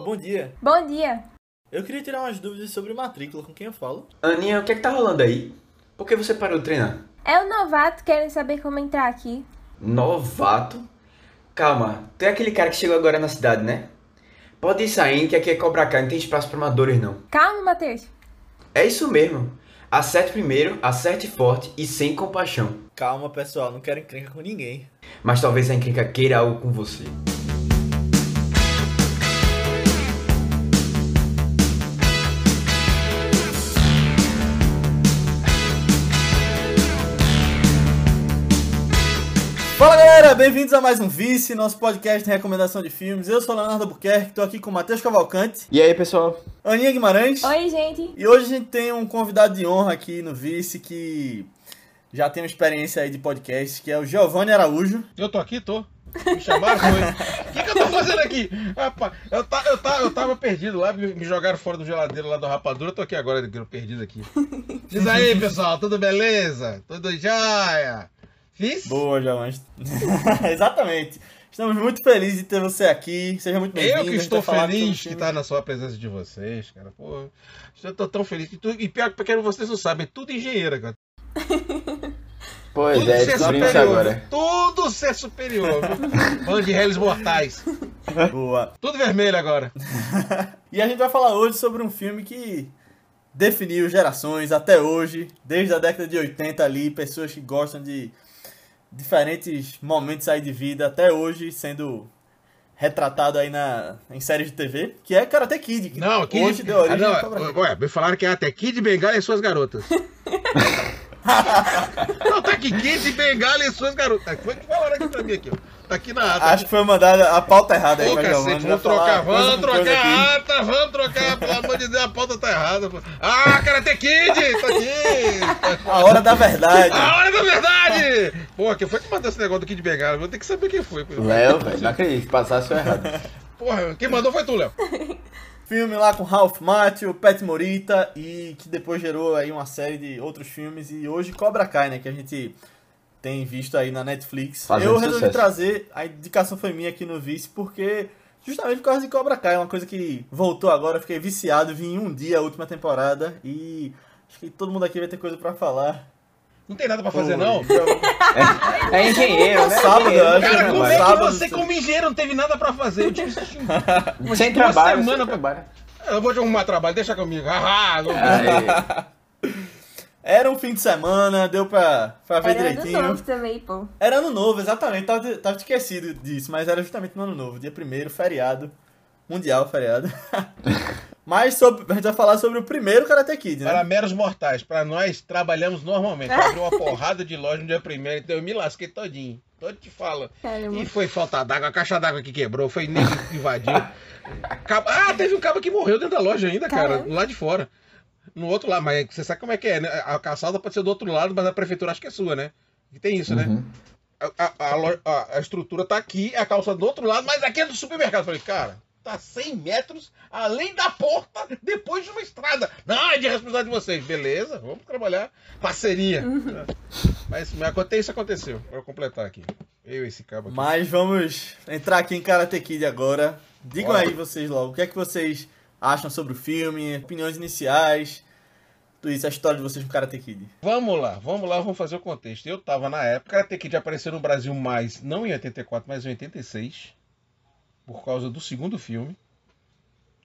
bom dia. Bom dia. Eu queria tirar umas dúvidas sobre matrícula, com quem eu falo? Aninha, o que é que tá rolando aí? Por que você parou de treinar? É o novato querendo saber como entrar aqui. Novato? Calma, tu é aquele cara que chegou agora na cidade, né? Pode ir saindo que aqui é Cobra Kai, não tem espaço pra amadores não. Calma, Matheus. É isso mesmo. Acerte primeiro, acerte forte e sem compaixão. Calma, pessoal, não quero encrenca com ninguém. Mas talvez a encrenca queira algo com você. Fala galera, bem-vindos a mais um Vice, nosso podcast de recomendação de filmes. Eu sou Leonardo Buquerque, tô aqui com o Matheus Cavalcante, E aí, pessoal? Aninha Guimarães. Oi, gente. E hoje a gente tem um convidado de honra aqui no Vice que já tem uma experiência aí de podcast, que é o Giovanni Araújo. Eu tô aqui, tô. Me chamaram, foi. O que, que eu tô fazendo aqui? Rapaz, eu, ta, eu, ta, eu tava perdido lá, me, me jogaram fora do geladeiro lá do Rapadura, eu tô aqui agora, perdido aqui. Diz aí, pessoal, tudo beleza? Tudo jóia? Fiz? Boa, Giovanni. Exatamente. Estamos muito felizes de ter você aqui. Seja muito bem-vindo. Eu que estou feliz filme. estar na sua presença de vocês, cara. Pô, eu tô tão feliz. que tu- E pior que porque vocês não sabem, é tudo engenheiro, cara. Pois Tudo é, ser superior. agora. Tudo ser superior. Bando de réis mortais. Boa. Tudo vermelho agora. E a gente vai falar hoje sobre um filme que definiu gerações até hoje, desde a década de 80 ali, pessoas que gostam de diferentes momentos aí de vida até hoje sendo retratado aí na, em séries de TV, que é Karate Kid, que Não, hoje deu origem ah, não. Ué, me falaram que é até Kid Bengala e suas garotas. não, tá aqui Kid Bengala e suas garotas. Foi o que falaram aqui pra mim aqui, ó. Tá aqui na ata. Acho que foi mandada a pauta errada aí Ô, pra Giovanni. cacete, vamos trocar, vamos trocar a ata, vamos trocar, pelo amor de Deus, a pauta tá errada. pô. Ah, Karate Kid, tá aqui. A hora da verdade. A hora da verdade! Pô, quem foi que mandou esse negócio do Kid Bengala? Vou ter que saber quem foi. pô. Léo, velho, não acredito, passasse errado. Porra, quem mandou foi tu, Léo. Filme lá com Ralph Macchio, Pat Morita e que depois gerou aí uma série de outros filmes e hoje Cobra Kai, né, que a gente tem visto aí na Netflix. Fazendo eu resolvi sucesso. trazer, a indicação foi minha aqui no Vice porque justamente por causa de Cobra Kai, é uma coisa que voltou agora, fiquei viciado, vim em um dia a última temporada e acho que todo mundo aqui vai ter coisa pra falar. Não tem nada pra fazer, Pô, não? É engenheiro, né? Sábado. Cara, como é que Sábado, você, como engenheiro, não teve nada pra fazer? Eu tive Sem trabalho, semanas sem pra- trabalho. Eu vou te arrumar trabalho, deixa comigo. Ah, Era um fim de semana, deu pra, pra ver Era direitinho. novo também, pô. Era ano novo, exatamente. Tava, tava esquecido disso, mas era justamente no ano novo. Dia primeiro, feriado. Mundial, feriado. Mas sobre, a gente vai falar sobre o primeiro Karate Kid, né? Para meros mortais, para nós trabalhamos normalmente. Abriu uma porrada de loja no dia primeiro, então eu me lasquei todinho. Todo te fala. Caramba. E foi falta d'água, a caixa d'água que quebrou, foi nego que invadiu. Ah, teve um cabo que morreu dentro da loja ainda, cara, Caramba. lá de fora. No outro lado, mas você sabe como é que é, né? A calçada pode ser do outro lado, mas a prefeitura acha que é sua, né? E tem isso, né? Uhum. A, a- a a- a estrutura tá aqui, a calça do outro lado, mas aqui é do supermercado. Eu falei, cara, tá 100 metros além da porta, depois de uma estrada. Não, é de responsabilidade de vocês. Beleza, vamos trabalhar. Parceria. Mas, mas isso aconteceu. Eu completar aqui. Eu e esse cabo aqui. Mas vamos entrar aqui em Karate Kid agora. Digam aí vocês logo, o que é que vocês acham sobre o filme, opiniões iniciais, tudo isso, a história de vocês com Karate Kid. Vamos lá, vamos lá, vamos fazer o contexto. Eu tava na época, Karate Kid apareceu no Brasil mais, não em 84, mas em 86, por causa do segundo filme,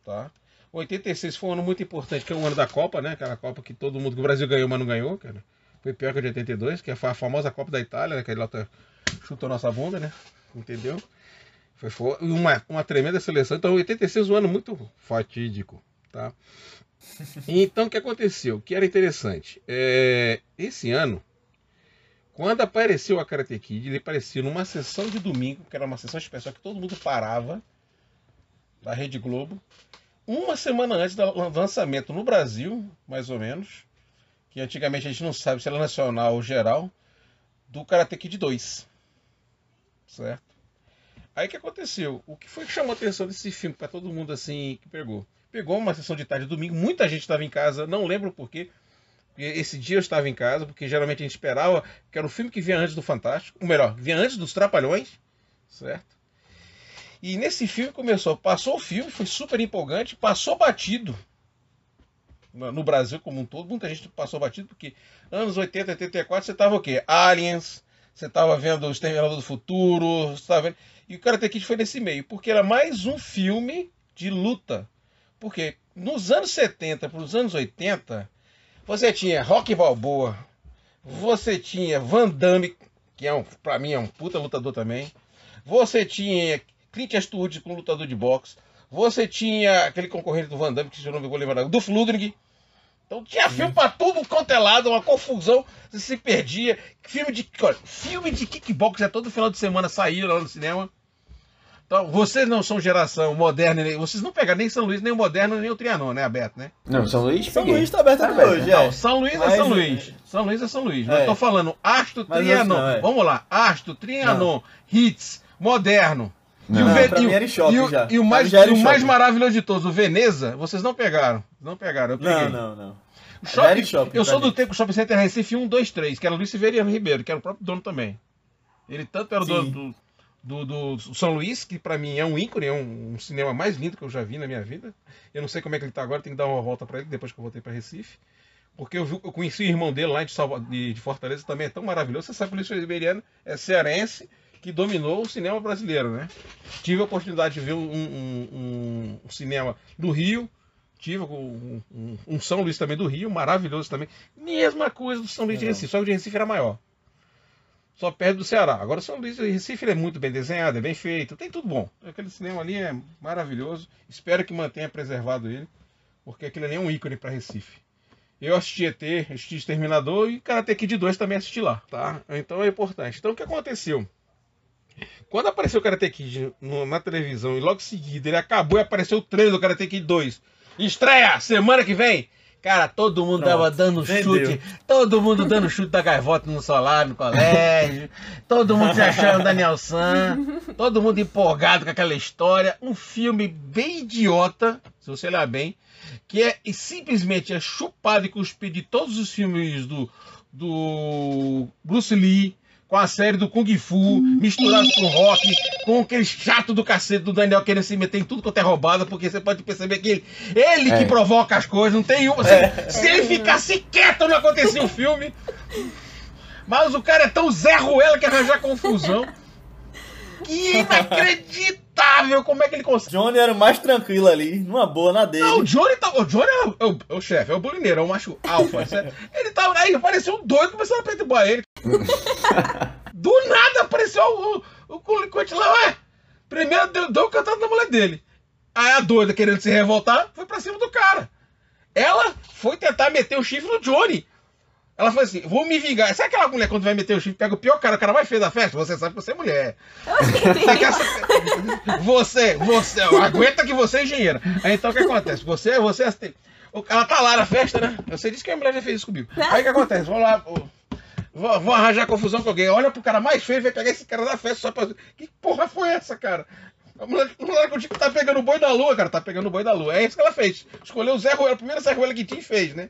tá? 86 foi um ano muito importante, que é o ano da Copa, né? Aquela Copa que todo mundo, que o Brasil ganhou, mas não ganhou, cara. Foi pior que a de 82, que foi a famosa Copa da Itália, né? Que a Lota chutou nossa bunda, né? Entendeu? Foi, foi uma, uma tremenda seleção. Então, 86 é um ano muito fatídico, tá? Então, o que aconteceu? O que era interessante? É, esse ano, quando apareceu a Karate Kid, ele apareceu numa sessão de domingo, que era uma sessão especial que todo mundo parava, da Rede Globo, uma semana antes do lançamento no Brasil, mais ou menos, que antigamente a gente não sabe se era nacional ou geral, do Karate Kid 2. Certo? Aí que aconteceu? O que foi que chamou a atenção desse filme para todo mundo assim que pegou? Pegou uma sessão de tarde domingo, muita gente estava em casa, não lembro porquê. Esse dia eu estava em casa, porque geralmente a gente esperava que era o filme que vinha antes do Fantástico, ou melhor, vinha antes dos Trapalhões, certo? E nesse filme começou, passou o filme, foi super empolgante, passou batido no Brasil como um todo, muita gente passou batido, porque anos 80, 84, você tava o quê? Aliens, você tava vendo o Exterminador do Futuro, você tava vendo... E o Karate Kid foi nesse meio, porque era mais um filme de luta. Porque nos anos 70 para os anos 80, você tinha Rock Balboa, você tinha Van Damme, que é um, pra mim é um puta lutador também. Você tinha Clint Eastwood com lutador de boxe. Você tinha aquele concorrente do Van Damme, que se eu não me vou lembrar, do Fludrig. Então tinha filme pra tudo quanto é lado, uma confusão, você se perdia. Filme de, olha, filme de kickbox é todo final de semana saíram lá no cinema. Então, vocês não são geração moderna, nem- vocês não pegaram nem São Luís, nem o moderno, nem o Trianon, né, Aberto, né? Não, São Luís São peguei. Luís tá aberto até aberto, hoje, né? é. Não, São Luís Mas, é São é, Luís. São Luís é São Luís. Mas É. eu tô falando Asto, Mas Trianon. não, é. Vamos lá. Asto, Trianon, Hits, Moderno. E Não. o, e mim o- e e mais, mim e o mais maravilhoso de todos, o Veneza, vocês não pegaram. Não pegaram, eu peguei. Não, não, não. Shopping, shopping eu sou mim. do tempo do Shopping Center Recife 1, 2, 3, que era o Luiz Severiano Ribeiro, que era o próprio dono também. Ele tanto era o dono do, do, do São Luís, que pra mim é um ícone, é um, um cinema mais lindo que eu já vi na minha vida. Eu não sei como é que ele tá agora, tem que dar uma volta pra ele depois que eu voltei pra Recife. Porque eu, vi- eu conheci o irmão dele lá de, Salva- de, de Fortaleza, também é tão maravilhoso. Você sabe que o Luiz é cearense, que dominou o cinema brasileiro, né? Tive a oportunidade de ver um, um- um- cinema do Rio, tive um, um- São Luís também do Rio, maravilhoso também. Mesma coisa do São Luís de. Recife, só que o de Recife era maior. Só perto do Ceará. Agora São Luís de Recife é muito bem desenhado, é bem feito, tem tudo bom. Aquele cinema ali é maravilhoso. Espero que mantenha preservado ele, porque aquele ali é um ícone para Recife. Eu assisti ET, assisti Exterminador e Karate Kid 2 também assisti lá, tá? Então é importante. Então o que aconteceu? Quando apareceu o Karate Kid na televisão e logo em seguida ele acabou e apareceu o trailer do Karate Kid 2. Estreia semana que vem. Cara, todo mundo Pronto, tava dando vendeu. chute, todo mundo dando chute da gaivota no solar, no colégio, todo mundo se achando Daniel San, todo mundo empolgado com aquela história. Um filme bem idiota, se você olhar bem, que é e simplesmente é chupado e cuspido de todos os filmes do, do Bruce Lee, com a série do Kung Fu, misturado com rock, com aquele chato do cacete do Daniel querendo se meter em tudo quanto é roubada, porque você pode perceber que ele, ele É. que provoca as coisas, não tem uma. Se, se ele ficasse quieto, não acontecia o filme. Mas o cara é tão Zé Ruela que arranjar confusão. Que inacreditável como é que ele consegue. Johnny era o mais tranquilo ali, numa boa na dele. Não, o Johnny tá. O Johnny é o, é o- é o chefe, é o bulineiro, é o macho alfa. certo? ele tava aí, apareceu um doido começando a perturbar ele. Do nada apareceu o, o, o lá, ué. Primeiro deu, deu um cantado na mulher dele. Aí a doida, querendo se revoltar, foi pra cima do cara. Ela foi tentar meter o chifre no Johnny. Ela falou assim: vou me vingar. Sabe aquela mulher quando vai meter o chifre, pega o pior cara, o cara mais feio da festa? Você sabe que você é mulher. Ser- você, você, aguenta que você é engenheira. Aí então o que acontece? Você, você, o- ela tá lá na festa, né? Você disse que a mulher já fez isso comigo. Aí o que acontece? Vou lá, vou, vou arranjar confusão com alguém. Olha pro cara mais feio e vai pegar esse cara da festa só pra. Que porra foi essa, cara? A mulher, a mulher que eu digo que tá pegando o boi da lua, cara, tá pegando o boi da lua. É isso que ela fez. Escolheu o Zé Ruela, o primeiro Zé Ruela que tinha e fez, né?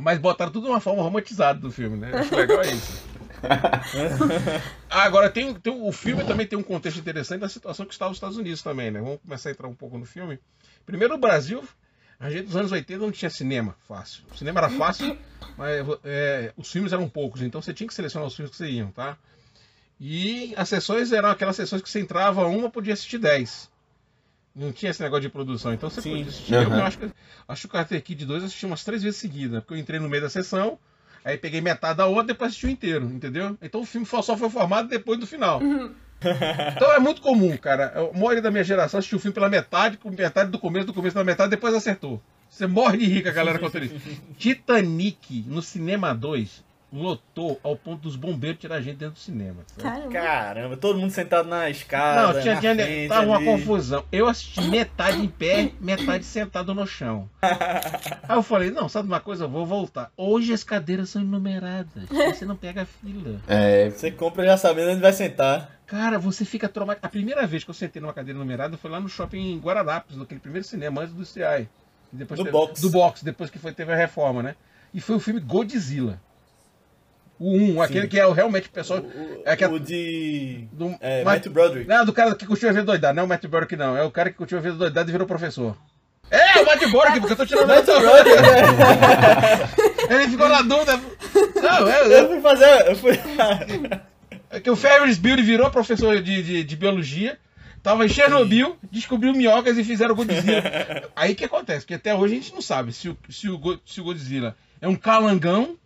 Mas botaram tudo de uma forma romantizada do filme, né? Acho legal é isso. Ah, Agora, tem, tem, o filme também tem um contexto interessante da situação que está os Estados Unidos também, né? Vamos começar a entrar um pouco no filme. Primeiro, o Brasil, a gente nos anos 80 não tinha cinema fácil. O cinema era fácil, mas é, os filmes eram poucos, então você tinha que selecionar os filmes que você iam, tá? E as sessões eram aquelas sessões que você entrava uma, podia assistir 10. Não tinha esse negócio de produção, então você Sim. podia assistir. Eu, Aham. eu acho que acho que o Karate Kid 2 eu assisti umas três vezes seguidas, porque eu entrei no meio da sessão, aí peguei metade da outra, depois assisti o inteiro, entendeu? Então o filme só foi formado depois do final. Então é muito comum, cara. A maioria da minha geração assistiu o filme pela metade, com metade do começo, do começo pela metade, depois acertou. Você morre de rica, galera, conta isso. Titanic, no Cinema 2, lotou ao ponto dos bombeiros tirar a gente dentro do cinema. sabe? Caramba. Todo mundo sentado na escada. Não, tinha, na tinha, frente tava uma ali. confusão. Eu assisti metade em pé, metade sentado no chão. Aí eu falei, não, sabe uma coisa? Eu vou voltar. Hoje as cadeiras são enumeradas. Você não pega fila. É, Você compra já sabendo onde vai sentar. Cara, você fica traumatizado. A primeira vez que eu sentei numa cadeira numerada foi lá no shopping Guararapes, naquele primeiro cinema antes do CI. Depois Do teve- box. Do box, depois que foi, teve a reforma, né? E foi o filme Godzilla. O 1, aquele que é o- realmente o pessoal. O, É que a- o de. do, É, Broderick. Não, do cara que curtiu a vida doidada, não é o Matt Broderick, não. É o cara que curtiu a vida doidada e virou professor. É, o Matt Broderick, porque eu tô tirando Matthew Broderick, né? Ele ficou na dúvida. Não, é, Eu é, fui fazer. Eu fui... é que o Ferris Bueller virou professor de, de, de biologia, tava em Chernobyl, descobriu minhocas e fizeram Godzilla. Aí o que acontece? Porque até hoje a gente não sabe se o, se o, se o Godzilla é um calangão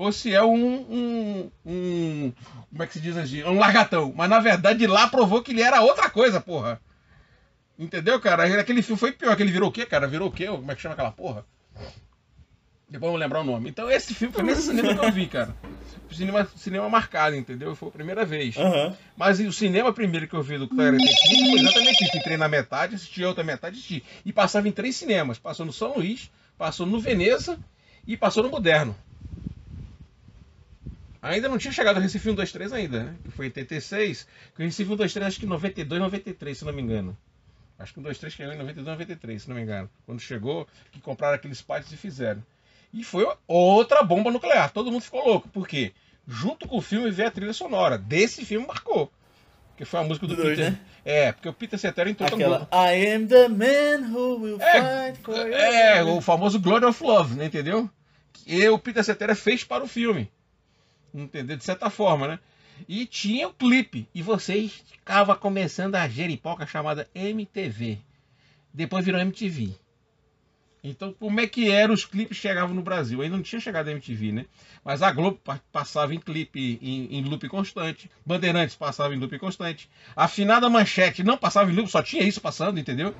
ou se é um, um, um- Como é que se diz assim? Um largatão. Mas na verdade lá provou que ele era outra coisa, porra. Entendeu, cara? Aquele filme foi pior. Aquele virou o quê, cara? Virou o quê? Como é que chama aquela porra? Depois eu vou lembrar o nome. Então esse filme foi nesse cinema que eu vi, cara. Cinema, cinema marcado, entendeu? Foi a primeira vez. Aham. Mas o cinema primeiro que eu vi do Karate Kid foi exatamente isso. Entrei na metade, assisti a outra metade, assisti. E passava em três cinemas. Passou no São Luís, passou no Veneza e passou no Moderno. Ainda não tinha chegado o Recife 1, 2, 3 ainda, né? Que foi em 86. Que o Recife 1, 2, 3 acho que em 92, 93, se não me engano. Acho que o 1, 2, 3 chegou em 92, 93, se não me engano. Quando chegou, que compraram aqueles pátios e fizeram. E foi outra bomba nuclear. Todo mundo ficou louco. Por quê? Junto com o filme veio a trilha sonora. Desse filme marcou. Que foi a música do Do dois, Peter. né? É, porque o Peter Cetera entrou Aquela. I am the man who will É, fight for you. É, o famoso Glory of Love, né, entendeu? Que o Peter Cetera fez para o filme. Entendeu? De certa forma, né? E tinha o clipe. E você estava começando a jeripoca chamada MTV. Depois virou MTV. Então, como é que eram os clipes que chegavam no Brasil? Ainda não tinha chegado a MTV, né? Mas a Globo pa- passava em clipe em, em loop constante. Bandeirantes passava em loop constante. Afinada manchete não passava em loop, só tinha isso passando, entendeu?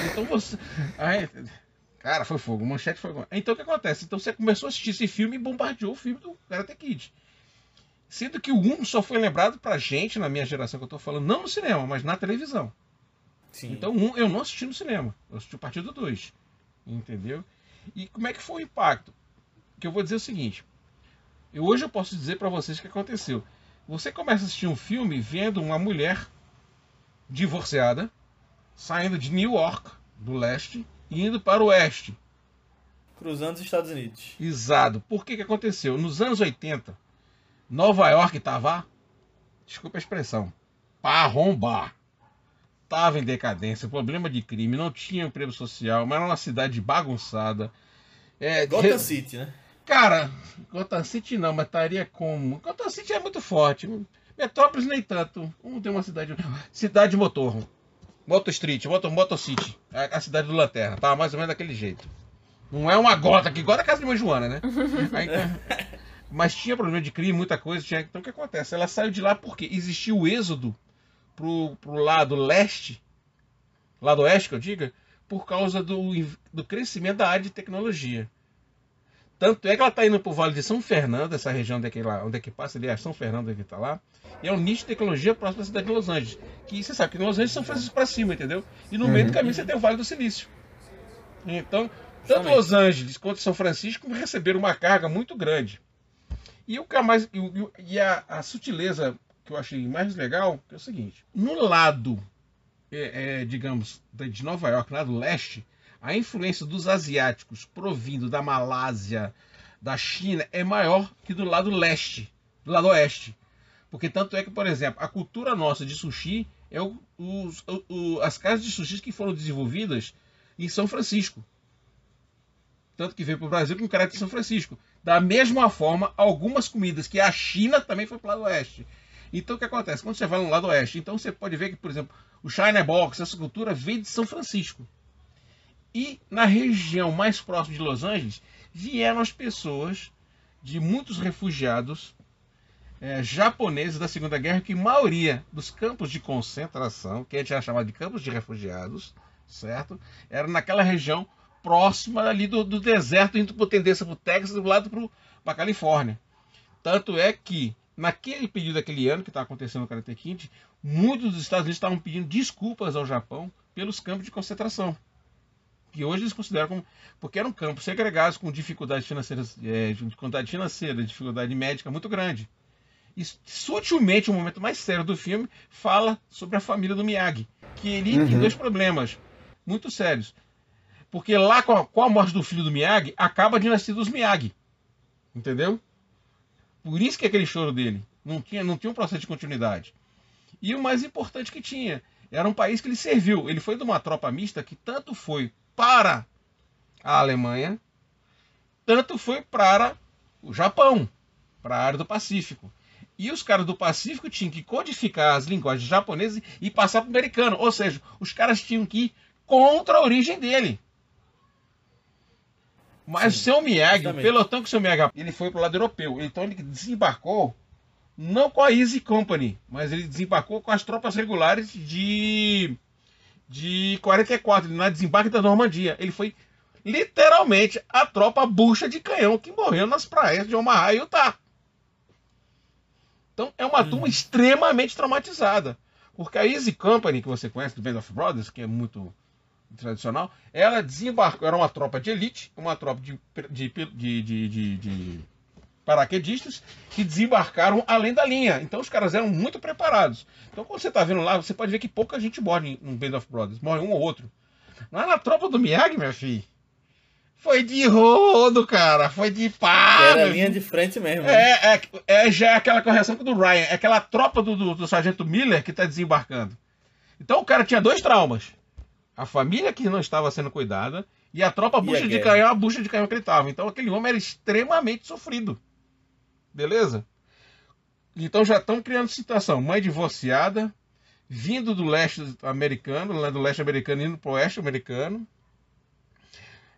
Então você. Cara, foi fogo. Manchete foi. Então o que acontece? Então você começou a assistir esse filme e bombardeou o filme do Karate Kid. Sendo que o 1 só foi lembrado pra gente, na minha geração que eu tô falando, não no cinema, mas na televisão. Sim. Então, um eu não assisti no cinema. Eu assisti o partido 2. Entendeu? E como é que foi o impacto? Que eu vou dizer o seguinte. Eu, hoje eu posso dizer para vocês o que aconteceu. Você começa a assistir um filme vendo uma mulher divorciada saindo de New York, do leste, indo para o oeste. Cruzando os Estados Unidos. Exato. Por que que aconteceu? Nos anos 80, Nova York estava, desculpa a expressão, para arrombar. Estava em decadência, problema de crime, não tinha emprego social, mas era uma cidade bagunçada. É, Gotham re- City, né? Cara, Gotham City não, mas estaria como? Gotham City é muito forte. Metrópolis nem tanto. Um tem uma cidade. Cidade Motor. Motor Street, Motor, Motor City. A, a cidade do Lanterna. Tá mais ou menos daquele jeito. Não é uma gota que Gota é a casa de mãe Joana, né? Aí, mas tinha problema de crime, muita coisa. Tinha... Então o que acontece? Ela saiu de lá porque existiu o êxodo pro, pro lado leste, lado oeste que eu diga, por causa do, do crescimento da área de tecnologia. Tanto é que ela está indo para o Vale de São Fernando, essa região onde é que, lá, onde é que passa ali, é São Fernando que está lá. E é um nicho de tecnologia próximo da cidade de Los Angeles. Que você sabe que Los Angeles é São Francisco para cima, entendeu? E no meio do caminho você tem o Vale do Silício. Então, tanto Justamente. Los Angeles quanto São Francisco receberam uma carga muito grande. E o que é mais. E, a, a sutileza que eu achei mais legal é o seguinte: no lado, é, é, digamos, de Nova York, lado leste, a influência dos asiáticos provindo da Malásia, da China, é maior que do lado leste, do lado oeste. Porque tanto é que, por exemplo, a cultura nossa de sushi é o- os- o- as casas de sushi que foram desenvolvidas em São Francisco. Tanto que veio para o Brasil com caráter de São Francisco. Da mesma forma, algumas comidas que a China também foi para o lado oeste. Então o que acontece? Quando você vai no lado oeste, então você pode ver que, por exemplo, o China Box, essa cultura veio de São Francisco. E na região mais próxima de Los Angeles, vieram as pessoas de muitos refugiados eh, japoneses da Segunda Guerra, que maioria dos campos de concentração, que a gente chamava de campos de refugiados, certo? Era naquela região próxima ali do, do deserto, indo por tendência para o Texas, do lado para a Califórnia. Tanto é que, naquele período daquele ano que está acontecendo no Karate Kid, muitos dos Estados Unidos estavam pedindo desculpas ao Japão pelos campos de concentração. Que hoje eles consideram como. Porque eram campos segregados com dificuldades financeiras, é, dificuldade financeira, dificuldade médica muito grande. E sutilmente, o momento mais sério do filme fala sobre a família do Miyagi. Que ele tem dois problemas muito sérios. Porque lá, com a, com a morte do filho do Miyagi, acaba a dinastia dos Miyagi. Entendeu? Por isso que é aquele choro dele. Não tinha, não tinha um processo de continuidade. E o mais importante que tinha, era um país que ele serviu. Ele foi de uma tropa mista que tanto foi para a Alemanha, tanto foi para o Japão, para a área do Pacífico. E os caras do Pacífico tinham que codificar as linguagens japonesas e passar para o americano. Ou seja, os caras tinham que ir contra a origem dele. Mas Sim, o seu Miyagi, o pelotão que o seu Miyagi, ele foi para o lado europeu. Então ele desembarcou não com a Easy Company, mas ele desembarcou com as tropas regulares de de 44, na desembarque da Normandia. Ele foi literalmente a tropa bucha de canhão que morreu nas praias de Omaha e Utah. Então é uma turma extremamente traumatizada. Porque a Easy Company, que você conhece do Band of Brothers, que é muito tradicional, ela desembarcou, era uma tropa de elite, uma tropa de, de, de- de paraquedistas que desembarcaram além da linha. Então os caras eram muito preparados. Então quando você está vendo lá, você pode ver que pouca gente morre no Band of Brothers, morre um ou outro. Lá na tropa do Miyagi, meu filho, foi de rodo, cara, foi de pá. Era linha de frente mesmo. né? É, é, é já é aquela correção do Ryan, é aquela tropa do, do, do sargento Miller que está desembarcando. Então o cara tinha dois traumas. A família que não estava sendo cuidada e a tropa E a bucha de canhão, a bucha de canhão que ele estava. Então aquele homem era extremamente sofrido. Beleza? Então já estão criando situação. Mãe divorciada, vindo do leste americano, lá do leste americano indo para o oeste americano.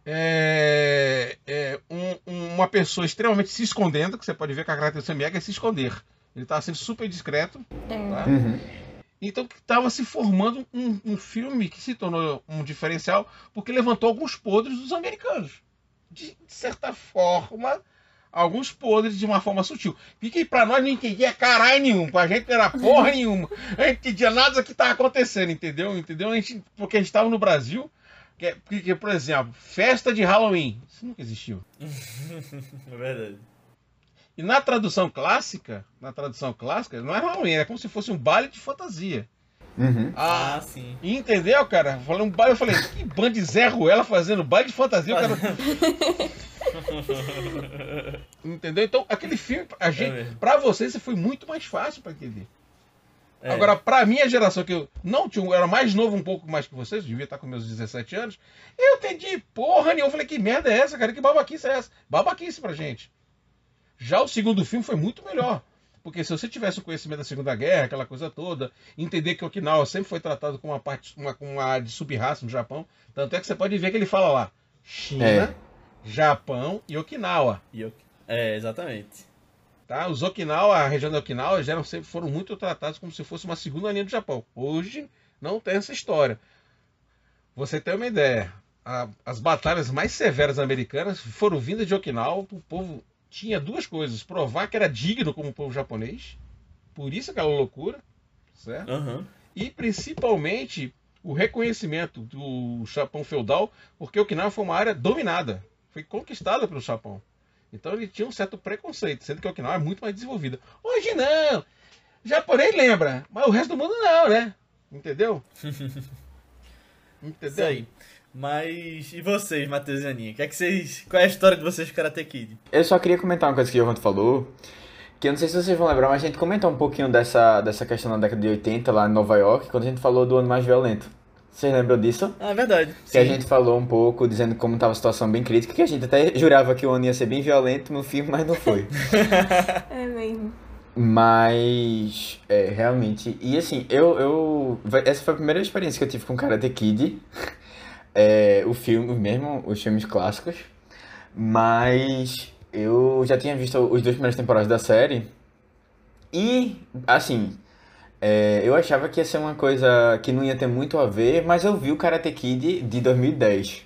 É, é, um- um- uma pessoa extremamente se escondendo, que você pode ver que a característica do Miyagi é se esconder. Ele estava sendo super discreto. É. Tá? Uhum. Então estava se formando um, um filme que se tornou um diferencial porque levantou alguns podres dos americanos. De, de certa forma, alguns podres de uma forma sutil. E que pra nós não entendia caralho nenhum, pra gente não era porra nenhuma. A gente entendia nada do que estava acontecendo, entendeu? Entendeu? A gente, porque a gente estava no Brasil, que, é- porque, por exemplo, festa de Halloween. Isso nunca existiu. É verdade. E na tradução clássica, na tradução clássica, não é Halloween, é como se fosse um baile de fantasia. Uhum. Ah, Ah, sim. E entendeu, cara? Falei um baile, eu falei, que bando de Zé Ruela fazendo baile de fantasia, o cara. entendeu? Então, aquele filme, a gente, mesmo. pra vocês, foi muito mais fácil pra entender. É. Agora, pra minha geração, que eu não tinha, eu era mais novo um pouco mais que vocês, devia estar com meus 17 anos, eu entendi porra nenhuma. Eu falei, que merda é essa, cara? Que babaquice é essa? Babaquice pra gente. Já o segundo filme foi muito melhor. Porque se você tivesse o conhecimento da Segunda Guerra, aquela coisa toda, entender que Okinawa sempre foi tratado como uma parte, uma, como uma área de sub-raça no Japão, tanto é que você pode ver que ele fala lá China, É. Japão e Okinawa. E É, exatamente. Tá? Os Okinawa, a região da Okinawa, já eram, sempre foram muito tratados como se fosse uma segunda linha do Japão. Hoje não tem essa história. Você tem uma ideia. a- as batalhas mais severas americanas foram vindas de Okinawa. O povo tinha duas coisas: provar que era digno como o povo japonês, por isso aquela loucura, certo? Aham. E principalmente o reconhecimento do Japão feudal, porque Okinawa foi uma área dominada, foi conquistada pelo Japão. Então ele tinha um certo preconceito, sendo que Okinawa é muito mais desenvolvida. Hoje não! O japonês lembra, mas o resto do mundo não, né? Entendeu? Entendeu? Isso aí. Mas e vocês, Matheus e Aninha? Que é que vocês, qual é a história de vocês com Karate Kid? Eu só queria comentar uma coisa que o Giovanni falou, que eu não sei se vocês vão lembrar, mas a gente comentou um pouquinho dessa, dessa questão na década de 80 lá em Nova York, quando a gente falou do ano mais violento. Vocês lembram disso? Ah, é verdade. Que a Sim. gente falou um pouco, dizendo como estava a situação bem crítica, que a gente até jurava que o ano ia ser bem violento no filme, mas não foi. É mesmo. Mas, é, realmente. E assim, eu, eu. Essa foi a primeira experiência que eu tive com Karate Kid. É, o filme mesmo, os filmes clássicos. Mas eu já tinha visto os dois primeiras temporadas da série. E, assim. É, eu achava que ia ser uma coisa que não ia ter muito a ver, mas eu vi o Karate Kid de 2010.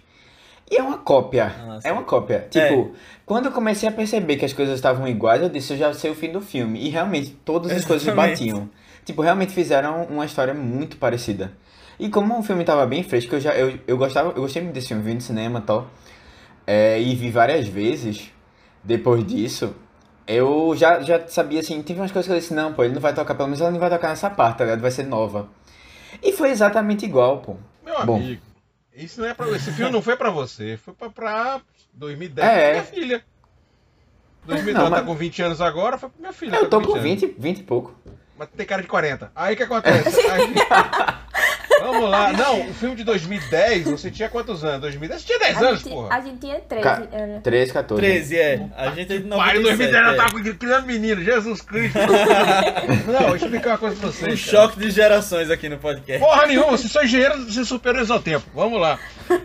E é uma cópia. Ah, é uma cópia. Tipo, quando eu comecei a perceber que as coisas estavam iguais, eu disse, eu já sei o fim do filme. E realmente, todas as coisas Exatamente. batiam. Tipo, realmente fizeram uma história muito parecida. E como o filme tava bem fresco, eu já eu, eu gostava, eu gostei muito desse filme, vi no cinema e tal. É, e vi várias vezes depois disso. Eu já, já sabia assim, teve umas coisas que eu disse, não, pô, ele não vai tocar, pelo menos ela não vai tocar nessa parte, tá ligado? Vai ser nova. E foi exatamente igual, pô. Meu Bom. amigo, isso não é pra, esse filme não foi pra você, foi pra, pra 2010 É. pra minha filha. 2010 Não, tá mas- com 20 anos agora, foi pro meu filho. Eu tá tô com anos. 20, 20 e pouco. Mas tem cara de 40. Aí o que acontece? Aí- Vamos lá. Não, o filme de 2010, você tinha quantos anos? 2010? Você tinha 10 A anos, gente, porra. a gente tinha 13. Ca- Era. 13, 14. 13, é. A gente é de Pai, 97. em 2010 eu é. tava criando menino, Jesus Cristo. Não, vou explicar uma coisa pra vocês. Um cara. choque de gerações aqui no podcast. Porra nenhuma, vocês são engenheiros, vocês superam ao tempo. Vamos lá.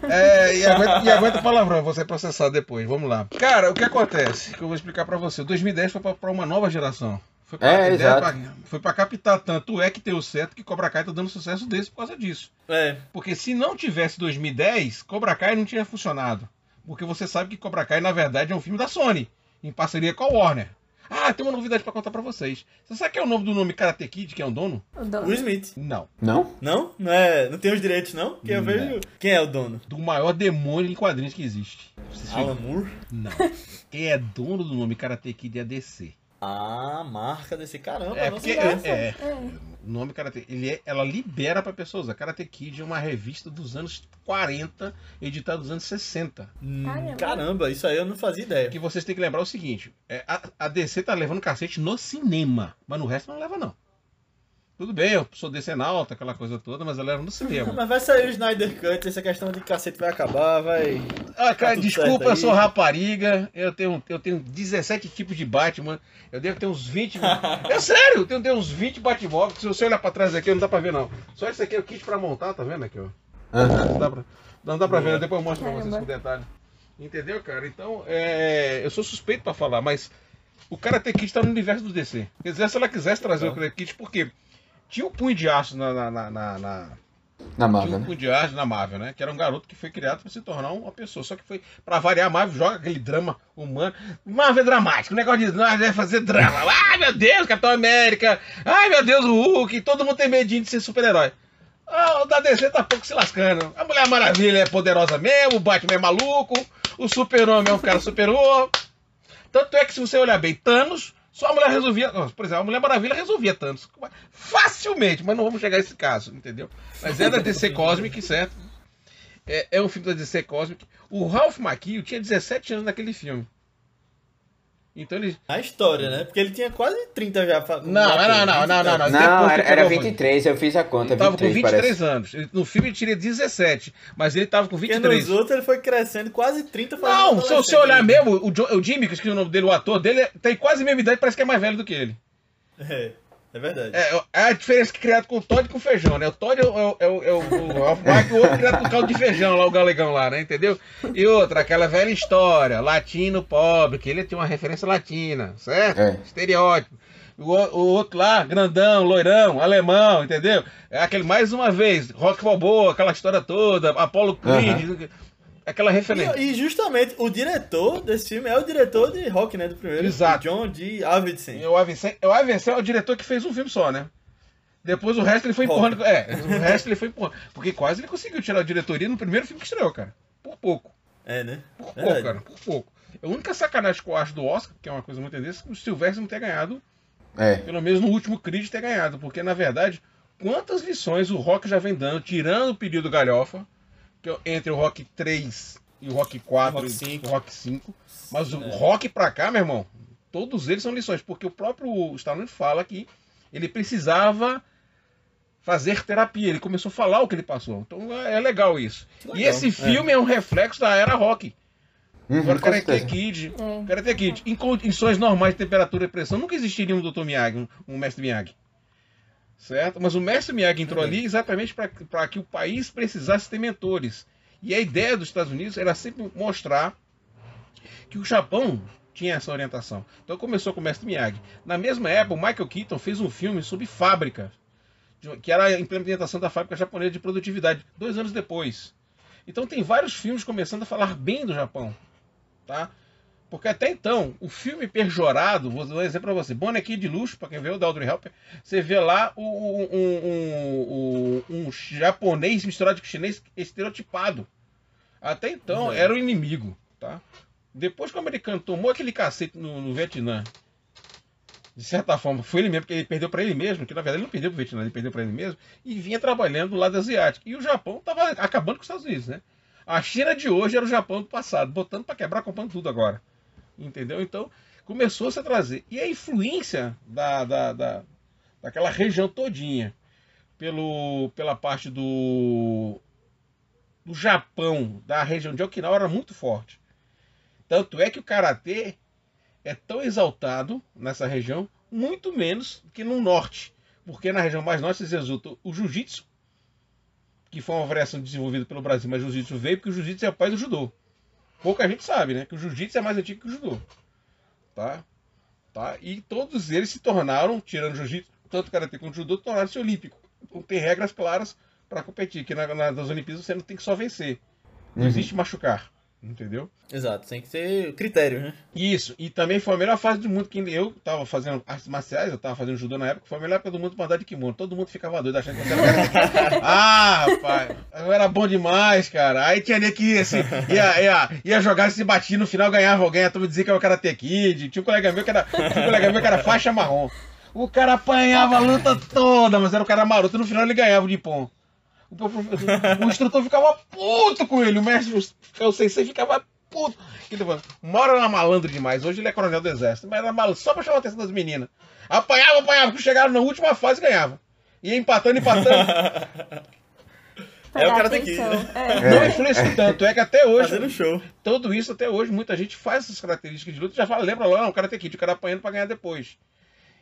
É, e, aguenta, e aguenta palavrão, vou ser processado depois. Vamos lá. Cara, o que acontece? Que eu vou explicar pra você. O 2010 foi pra, pra uma nova geração. Foi pra, É, exato. pra- foi pra captar tanto é que deu certo que Cobra Kai tá dando sucesso desse por causa disso. É. Porque se não tivesse 2010, Cobra Kai não tinha funcionado. Porque você sabe que Cobra Kai, na verdade, é um filme da Sony, em parceria com a Warner. Ah, tem uma novidade pra contar pra vocês. Você sabe que é o nome do nome Karate Kid, que é o dono? O dono. O Smith. Não. Não? Não? Não, é, não tem os direitos, não? Que eu Não. vejo. Quem é o dono? Do maior demônio em quadrinhos que existe. Vocês Alan Moore? Não. Quem é dono do nome Karate Kid é a DC. Ah, marca desse caramba. É, não porque sei é, é, É. o nome Karate ele é, ela libera pra pessoa usar. Karate Kid é uma revista dos anos 40, editada dos anos 60. Hum, Caramba. Caramba, isso aí eu não fazia ideia. Que vocês têm que lembrar o seguinte: é, a, a DC tá levando cacete no cinema, mas no resto não leva, não. Tudo bem, eu sou decenalta, aquela coisa toda, mas ela leva no cinema. Mas vai sair o Snyder Cut, essa questão de cacete vai acabar, vai. Ah, cara, desculpa, eu aí. sou rapariga, eu tenho, eu tenho 17 tipos de Batman, eu devo ter uns 20. é sério, eu tenho, tenho uns 20 Batmóveis, se você olhar pra trás aqui, não dá pra ver, não. Só isso aqui é o kit pra montar, tá vendo aqui, ó? Não dá pra, não dá pra ver, depois eu mostro pra vocês com detalhe. Entendeu, cara? Então, é, eu sou suspeito pra falar, mas o Karate Kid tá no universo do DC. Quer dizer, se ela quisesse trazer o Karate Kid, por quê? Tinha o Punho de Aço na- na- na- na- na, Na tinha Marvel, um né? Punho de Aço na Marvel, né? Que era um garoto que foi criado para se tornar uma pessoa. Só que foi, pra variar, a Marvel joga aquele drama humano. Marvel é dramático, o negócio de nós vai fazer drama. Ai meu Deus, Capitão América. Ai meu Deus, o Hulk. Todo mundo tem medinho de ser super-herói. Ah, o da DC tá pouco se lascando. A Mulher Maravilha é poderosa mesmo, o Batman é maluco, o Super-Homem é um cara superior. Tanto é que se você olhar bem, Thanos, só a mulher resolvia. Por exemplo, a Mulher Maravilha resolvia Thanos. Facilmente, mas não vamos chegar a esse caso, entendeu? Mas é da DC Cosmic, certo? É, é um filme da DC Cosmic. O Ralph Macchio tinha 17 anos naquele filme. Então ele. A história, né? Porque ele tinha quase 30 já. Não, não, não, 20 não, não. Não, era, era pegou a 23, eu fiz a conta, Ele tava com 23 23 parece. anos. No filme ele teria 17, mas ele tava com Porque 23. nos outros ele foi crescendo quase 30 fazendo Não, se você olhar mesmo, o Jimmy, que eu esqueci o nome dele, o ator dele, tem quase a mesma idade, parece que é mais velho do que ele. É, é verdade. É, é a diferença que é criado com o Todd e com o feijão, né? O Todd é o, é o, é o, é o, o outro criado com caldo de feijão, lá o galegão lá, né? Entendeu? E outra, aquela velha história, latino pobre, que ele tem uma referência latina, certo? É. Estereótipo. O, o outro lá, grandão, loirão, alemão, entendeu? É aquele, mais uma vez, rock balboa, aquela história toda, Apollo Creed, aquela referência. E, e justamente o diretor desse filme é o diretor de rock, né? Do primeiro. Exato. o John D. Avildsen. O Avicen, o Avicen é o diretor que fez um filme só, né? Depois o resto ele foi Rock. empurrando. É, o resto ele foi empurrando. Porque quase ele conseguiu tirar a diretoria no primeiro filme que estreou, cara. Por pouco. É, né? Por pouco, cara. Por pouco. A única sacanagem que eu acho do Oscar, que é uma coisa muito desse, é o Sylvester não ter ganhado, É. pelo menos no último Creed ter ganhado. Porque, na verdade, quantas lições o Rock já vem dando, tirando o período galhofa, que é entre o Rock 3 e o Rock 4 Rock e 5. o Rock 5. Mas o É. Rock pra cá, meu irmão, todos eles são lições, porque o próprio Stallone fala que ele precisava fazer terapia. Ele começou a falar o que ele passou. Então é é legal isso. Legal, E esse é. filme é. um reflexo da era rock. Uhum, Agora, Karate. Kid, É. Karate Kid, em condições normais de temperatura e pressão, nunca existiria um Dr. Miyagi, um, um mestre Miyagi. Certo? Mas o mestre Miyagi entrou ali exatamente para que o país precisasse ter mentores. E a ideia dos Estados Unidos era sempre mostrar que o Japão tinha essa orientação. Então começou com o mestre Miyagi. Na mesma época, o Michael Keaton fez um filme sobre fábrica, que era a implementação da fábrica japonesa de produtividade, dois anos depois. Então tem vários filmes começando a falar bem do Japão, tá? Porque até então, o filme pejorado, vou dar um exemplo para você, Bonequinho de Luxo, para quem vê o da Audrey Hepburn, você vê lá o- o- um, um- um japonês misturado com chinês estereotipado. Até então, É. era o inimigo, tá? Depois que o americano tomou aquele cacete no, no Vietnã, de certa forma, foi ele mesmo, porque ele perdeu para ele mesmo, que na verdade ele não perdeu para o Vietnã, ele perdeu para ele mesmo, e vinha trabalhando do lado asiático. E o Japão estava acabando com os Estados Unidos, né? A China de hoje era o Japão do passado, botando para quebrar, comprando tudo agora. Entendeu? Então, começou -se a trazer. E a influência da, da, da, daquela região todinha, pelo, pela parte do, do Japão, da região de Okinawa, era muito forte. Tanto é que o Karatê é tão exaltado nessa região, muito menos que no norte. Porque na região mais norte se exalta o Jiu-Jitsu, que foi uma variação desenvolvida pelo Brasil, mas o Jiu-Jitsu veio porque o Jiu-Jitsu é o pai do Judô. Pouca gente sabe, né? Que o Jiu-Jitsu é mais antigo que o Judô. Tá? Tá? E todos eles se tornaram, tirando o Jiu-Jitsu, tanto o Karatê quanto o Judô, tornaram-se olímpico. Então tem regras claras para competir, que na, na, nas Olimpíadas você não tem que só vencer. Não uhum. existe machucar. Entendeu? Exato, tem que ter critério, né? Isso, e também foi a melhor fase do mundo que eu tava fazendo artes marciais, eu tava fazendo judô na época, foi a melhor época do mundo pra andar de kimono. Todo mundo ficava doido achando que eu era. ah, rapaz, eu era bom demais, cara. Aí tinha ali que assim, ia, ia, ia jogar, se batia no final ganhava alguém, a turma dizia que era Karate Kid. Tinha um colega meu que era, tinha um colega meu que era faixa marrom. O cara apanhava a luta toda, mas era o cara maroto, no final ele ganhava o Nippon. O, o instrutor ficava puto com ele, o mestre, o sensei ficava puto. Uma hora era malandro demais, hoje ele é coronel do exército, mas era malandro só pra chamar a atenção das meninas. Apanhava, apanhava, chegaram na última fase ganhava. Ia empatando, empatando. é o cara tem que ir, né? é. Não influencia tanto, é que até hoje. Fazendo show. Tudo isso até hoje, muita gente faz essas características de luta já fala, lembra lá, não, o cara tem que ir, o cara apanhando pra ganhar depois.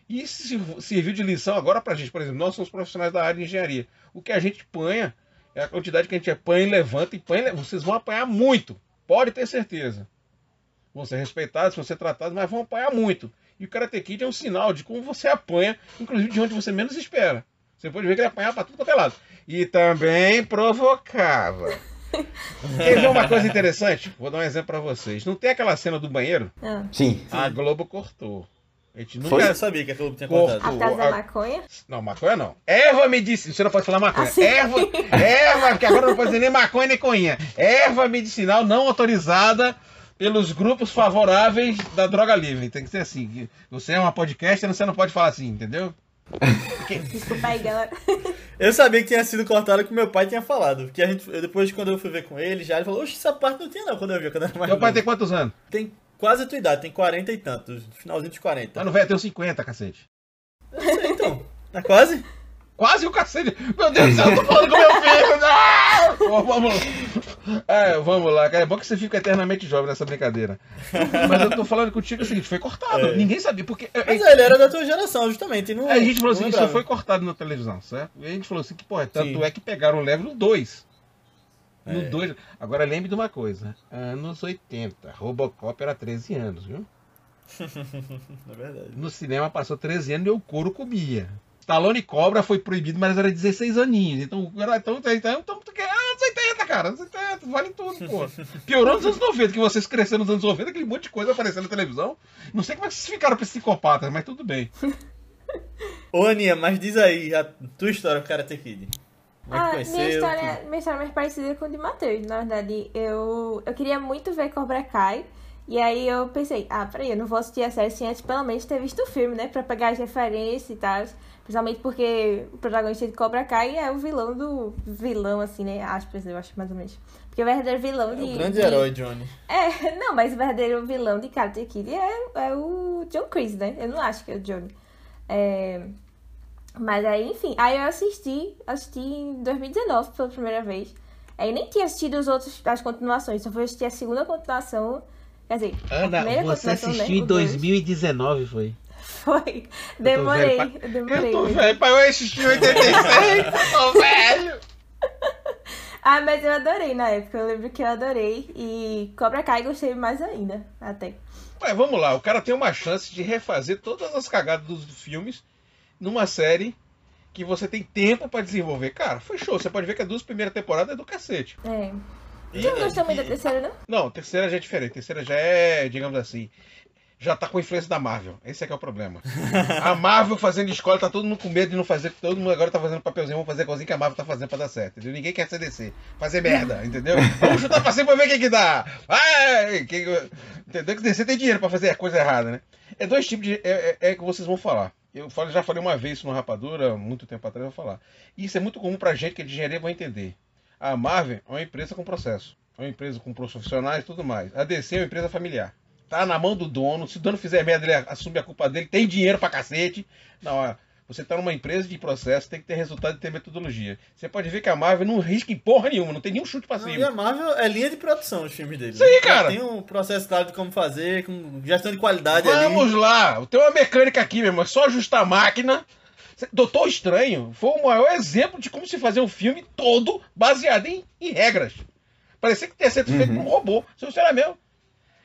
E isso serviu de lição agora pra gente, por exemplo, nós somos profissionais da área de engenharia. O que a gente apanha é a quantidade que a gente apanha e levanta e apanha, vocês vão apanhar muito. Pode ter certeza. Vão ser respeitados, vão ser tratados, mas vão apanhar muito. E o Karate Kid é um sinal de como você apanha, inclusive de onde você menos espera. Você pode ver que ele apanhava pra tudo quanto é lado. E também provocava. Quer ver uma coisa interessante? Vou dar um exemplo para vocês. Não tem aquela cena do banheiro? Ah. Sim. A Globo cortou. A gente nunca Foi? sabia que a Globo tinha cortado. A casa da maconha? Não, maconha não. Erva medicinal. Você não pode falar maconha. Ah, erva, erva, porque agora não pode dizer nem maconha nem coinha. Erva medicinal não autorizada pelos grupos favoráveis da droga livre. Tem que ser assim. Você é uma podcast, você não pode falar assim, entendeu? Desculpa aí, galera. Eu sabia que tinha sido cortado que meu pai tinha falado. Porque a gente, depois, quando eu fui ver com ele, já ele falou: Oxe, essa parte não tinha não quando eu vi. Quando eu era mais Teu pai tem quantos anos? Tem quase a tua idade, tem 40 e tantos. Finalzinho de 40. Mas não vai ter uns 50, cacete. Eu sei, então. Tá quase? Quase o cacete. Meu Deus do céu, eu tô falando com meu filho. Não! Vamos lá. É, vamos lá, cara. É bom que você fica eternamente jovem nessa brincadeira. Mas eu tô falando contigo o seguinte, foi cortado. É. Ninguém sabia, porque... É, Mas é, ele era da tua geração, justamente. Não, a gente falou assim, isso foi cortado na televisão, certo? E a gente falou assim, que, pô, tanto Sim. é que pegaram o leve no 2. No 2. É. Agora lembre de uma coisa. Anos 80. Robocop era 13 anos, viu? é verdade. No cinema passou 13 anos e o couro comia. Stallone Cobra foi proibido, mas era 16 aninhos. Então, então, então, então, então ah, anos 80, cara. Anos 80, vale tudo, pô. Piorou nos anos 90, que vocês cresceram nos anos 90, aquele monte de coisa aparecendo na televisão. Não sei como é que vocês ficaram psicopatas, mas tudo bem. Ô, Aninha, mas diz aí a tua história com Karate Kid. É ah, minha história, minha história é mais parecida com a de Matheus. Na verdade, eu, eu queria muito ver Cobra Kai. E aí eu pensei, ah, peraí, eu não vou assistir a série sem antes pelo menos ter visto o filme, né? Pra pegar as referências e tal. Principalmente porque o protagonista de Cobra Kai é o vilão do. Vilão, assim, né? Aspas, eu acho mais ou menos. Porque o verdadeiro vilão de. É o grande de... herói, Johnny. É, não, mas o verdadeiro vilão de Karate Kid é, é o John Chris, né? Eu não acho que é o Johnny. É. Mas aí, enfim, aí eu assisti, assisti em 2019 pela primeira vez. Aí nem tinha assistido os outros, as continuações, só fui assistir a segunda continuação. Quer dizer, Ana, você assistiu né, em 2019, foi? Foi. Demorei, eu demorei. Eu tô velho, pai, eu assisti em 86, tô velho. Ah, mas eu adorei na época, eu lembro que eu adorei. E Cobra Kai gostei mais ainda, até. Ué, vamos lá, o cara tem uma chance de refazer todas as cagadas dos filmes numa série que você tem tempo para desenvolver. Cara, foi show. Você pode ver que as duas primeiras temporadas é do cacete. É. Você não gostou muito da terceira, não? Não, a terceira já é diferente. A terceira já é, digamos assim, já tá com influência da Marvel. Esse é que é o problema. A Marvel fazendo escola, tá todo mundo com medo de não fazer. Todo mundo agora tá fazendo papelzinho, vamos fazer coisinha que a Marvel tá fazendo pra dar certo. Entendeu? Ninguém quer CDC. Fazer merda, entendeu? Vamos chutar pra cima pra ver o que, que dá. Ai, que, entendeu? Que DC tem dinheiro pra fazer a coisa errada, né? É dois tipos de. É, é, é que vocês vão falar. Eu já falei uma vez isso no Rapadura, muito tempo atrás, eu vou falar. Isso é muito comum pra gente que é de engenharia vai entender. A Marvel é uma empresa com processo. É uma empresa com profissionais e tudo mais. A DC é uma empresa familiar. tá na mão do dono. Se o dono fizer merda, ele assume a culpa dele. Tem dinheiro pra cacete. Não, você tá numa empresa de processo, tem que ter resultado e ter metodologia. Você pode ver que a Marvel não risca em porra nenhuma, não tem nenhum chute pra Não, cima. e a Marvel é linha de produção os filmes dele. Isso aí, né? cara. Tem um processo claro de como fazer, com gestão de qualidade ali. Vamos lá, tem uma mecânica aqui, meu irmão. É só ajustar a máquina. Doutor Estranho foi o maior exemplo de como se fazer um filme todo baseado em, em regras. Parecia que tinha sido feito por um robô. Isso era mesmo.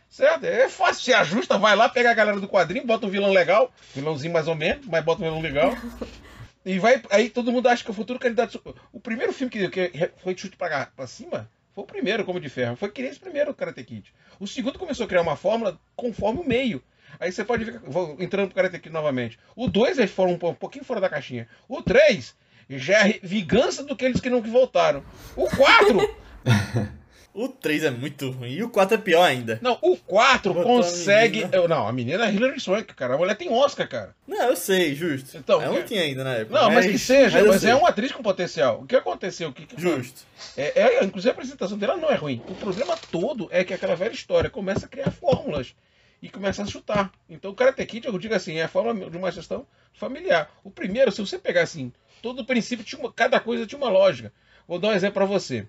Certo? É fácil, você ajusta, vai lá, pega a galera do quadrinho, bota um vilão legal, vilãozinho mais ou menos, mas bota um vilão legal. e vai, aí todo mundo acha que o futuro candidato. O primeiro filme que, que foi de chute pra, pra cima foi o primeiro, como de ferro. Foi que nem esse primeiro Karate Kid. O segundo começou a criar uma fórmula conforme o meio. Aí você pode ver, vou entrando pro Karate Kid novamente. O 2 eles foram um, po- pouquinho fora da caixinha. O 3 já é vingança do que eles que não voltaram. O 4 O 3 é muito ruim. E o 4 é pior ainda. Não, o 4 Botou a consegue. menina. Eu- Não, a menina é Hilary Swank, cara. A mulher tem Oscar, cara. Não, eu sei, justo. Então, eu não é- tinha ainda na época. Não, mas, que seja, mas, sei. é uma atriz com potencial. O que aconteceu? O que, que Justo. É, é, inclusive a apresentação dela não é ruim. O problema todo é que aquela velha história começa a criar fórmulas e começa a chutar. Então o Karate Kid, eu digo assim, é a forma de uma gestão familiar. O primeiro, se você pegar assim, todo o princípio, tinha uma- cada coisa tinha uma lógica. Vou dar um exemplo para você.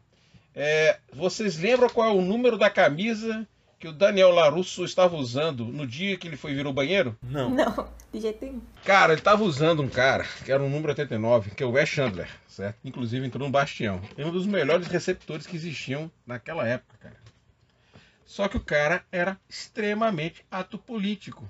É, vocês lembram qual é o número da camisa que o Daniel Larusso estava usando no dia que ele foi vir ao banheiro? Não. Não, de jeito nenhum. Cara, ele tava usando um cara que era o número 89, que é o Wes Chandler, certo? Inclusive entrou no Bastião. É um dos melhores receptores que existiam naquela época, cara. Só que o cara era extremamente ato político.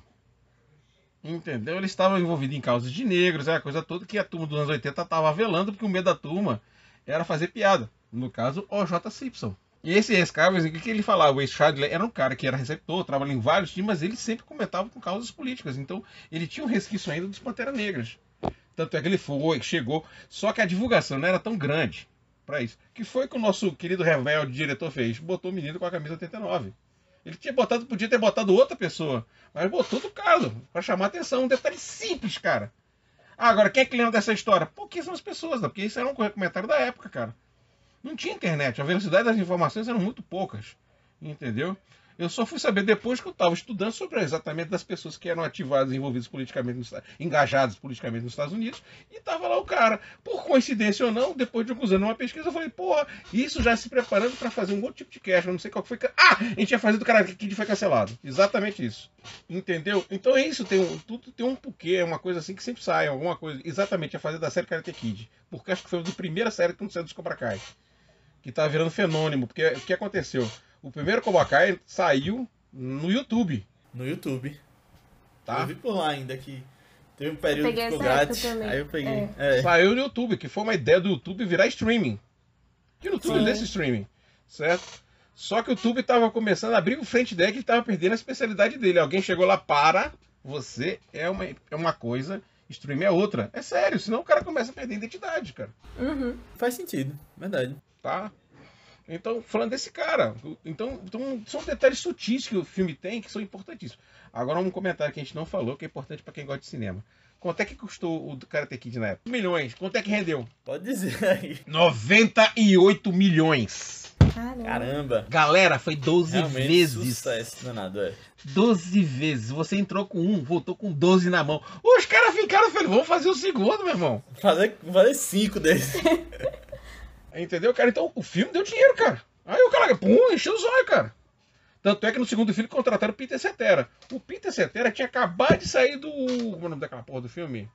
Entendeu? Ele estava envolvido em causas de negros, é a coisa toda que a turma dos anos 80 estava velando, porque o medo da turma era fazer piada. No caso, o J. Simpson. E esse ex-cara, o que, ele falava? O ex-Chadler era um cara que era receptor, trabalhava em vários times, mas ele sempre comentava com causas políticas. Então, ele tinha um resquício ainda dos Pantera Negras. Tanto é que ele foi, chegou. Só que a divulgação não era tão grande para isso. Que foi que o nosso querido rebelde diretor fez? Botou o menino com a camisa 89. Ele tinha botado, podia ter botado outra pessoa, mas botou do caso, para chamar atenção. Um detalhe simples, cara. Ah, agora, quem é que lembra dessa história? Pouquíssimas pessoas, né? porque isso era um comentário da época, cara. Não tinha internet, a velocidade das informações eram muito poucas. Entendeu? Eu só fui saber depois que eu estava estudando sobre exatamente das pessoas que eram ativadas, envolvidas politicamente, nos, engajadas politicamente nos Estados Unidos, e tava lá o cara. Por coincidência ou não, depois de eu usando uma pesquisa, eu falei, porra, isso já se preparando para fazer um outro tipo de cast, eu não sei qual que foi. Ah, a gente ia fazer do cara que foi cancelado. Exatamente isso. Entendeu? Então é isso, tem um, tudo tem um porquê, é uma coisa assim que sempre sai, alguma coisa. Exatamente, a fazer da série Karate Kid. Porque acho que foi a primeira série que não saiu dos Cobra Kai. Que tá virando fenômeno. Porque o que aconteceu? O primeiro Cobra Kai saiu no YouTube, No YouTube. tá? Eu vi por lá ainda que teve um período que ficou época grátis. Aí eu peguei. É. É. Saiu no YouTube, que foi uma ideia do YouTube virar streaming. Que o YouTube Sim. desse streaming, certo? Só que o YouTube tava começando a abrir o frente deck e tava perdendo a especialidade dele. Alguém chegou lá, para, você é uma, é uma coisa, streaming é outra. É sério, senão o cara começa a perder a identidade, cara. Uhum. Faz sentido, verdade. Tá? Então, falando desse cara. Então, então, são detalhes sutis que o filme tem que são importantíssimos. Agora, um comentário que a gente não falou, que é importante para quem gosta de cinema. Quanto é que custou o Karate Kid na época? Milhões. Quanto é que rendeu? Pode dizer aí. 98 milhões. Caramba. Caramba. Galera, foi 12 Realmente vezes. sucesso danado, é. 12 vezes. Você entrou com um, voltou com 12 na mão. Os caras ficaram felizes. Vamos fazer o segundo, meu irmão. Fazer, fazer cinco desses. Entendeu, cara? Então o filme deu dinheiro, cara. Aí o cara, pum, encheu os olhos, cara. Tanto é que no segundo filme contrataram o Peter Cetera. O Peter Cetera tinha acabado de sair do. Como é o nome daquela porra do filme?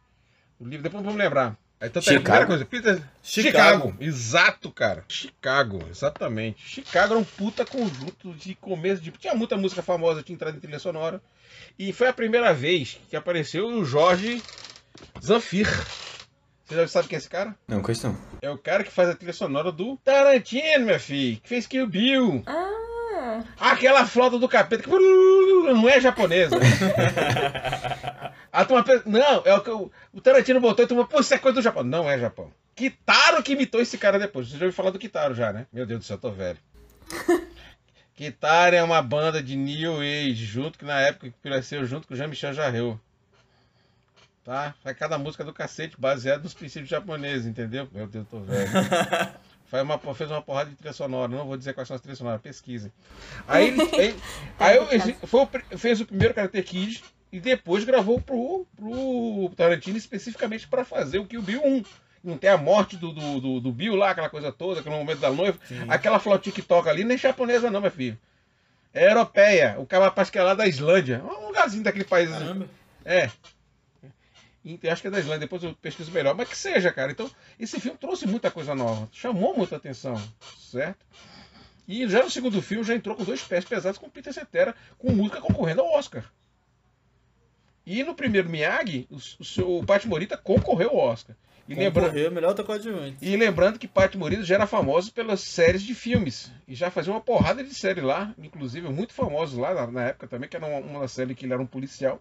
O livro, depois vamos lembrar. Aí, tanto é que a primeira Chicago. coisa, Peter... Chicago. Exato, cara. Chicago, exatamente. Chicago era um puta conjunto de começo de. Tinha muita música famosa, tinha entrado em trilha sonora. E foi a primeira vez que apareceu o Jorge Zanfir. Você já sabe quem é esse cara? Não, questão. É o cara que faz a trilha sonora do Tarantino, minha filha. Que fez Kill Bill. Ah, Aquela flauta do capeta que não é japonesa. a turma pensa, não, é o que o, o Tarantino botou e turma, pô, isso é coisa do Japão. Não é Japão. Kitaro que imitou esse cara depois. Você já ouviu falar do Kitaro já, né? Meu Deus do céu, eu tô velho. Kitaro é uma banda de New Age, junto que na época que cresceu junto com o Jean-Michel Jarreau. Tá? Faz cada música do cacete baseada nos princípios japoneses, entendeu? Meu Deus, eu tô velho. Faz uma, fez uma porrada de trilha sonora. Não vou dizer quais são as trilhas sonoras, pesquisem. Aí, aí, aí eu, foi, fez o primeiro Karate Kid e depois gravou pro, pro Tarantino especificamente para fazer o Kill Bill 1. Não tem a morte do, do, do, do Bill lá, aquela coisa toda, aquele momento da noiva. Sim. Aquela flautinha que toca ali, nem japonesa não, meu filho. É europeia. O cara que é lá da Islândia. Um lugarzinho daquele país. Caramba. É. Acho que é da Islândia, depois eu pesquiso melhor. Mas que seja, cara. Então, esse filme trouxe muita coisa nova. Chamou muita atenção, certo? E já no segundo filme já entrou com dois pés pesados com Peter Cetera, com música concorrendo ao Oscar. E no primeiro Miyagi, o, o, o Pat Morita concorreu ao Oscar. E lembrando, melhor coadjuvante. E lembrando que Pat Morita já era famoso pelas séries de filmes. E já fazia uma porrada de série lá, inclusive muito famosos lá na, na época também, que era uma, uma série que ele era um policial,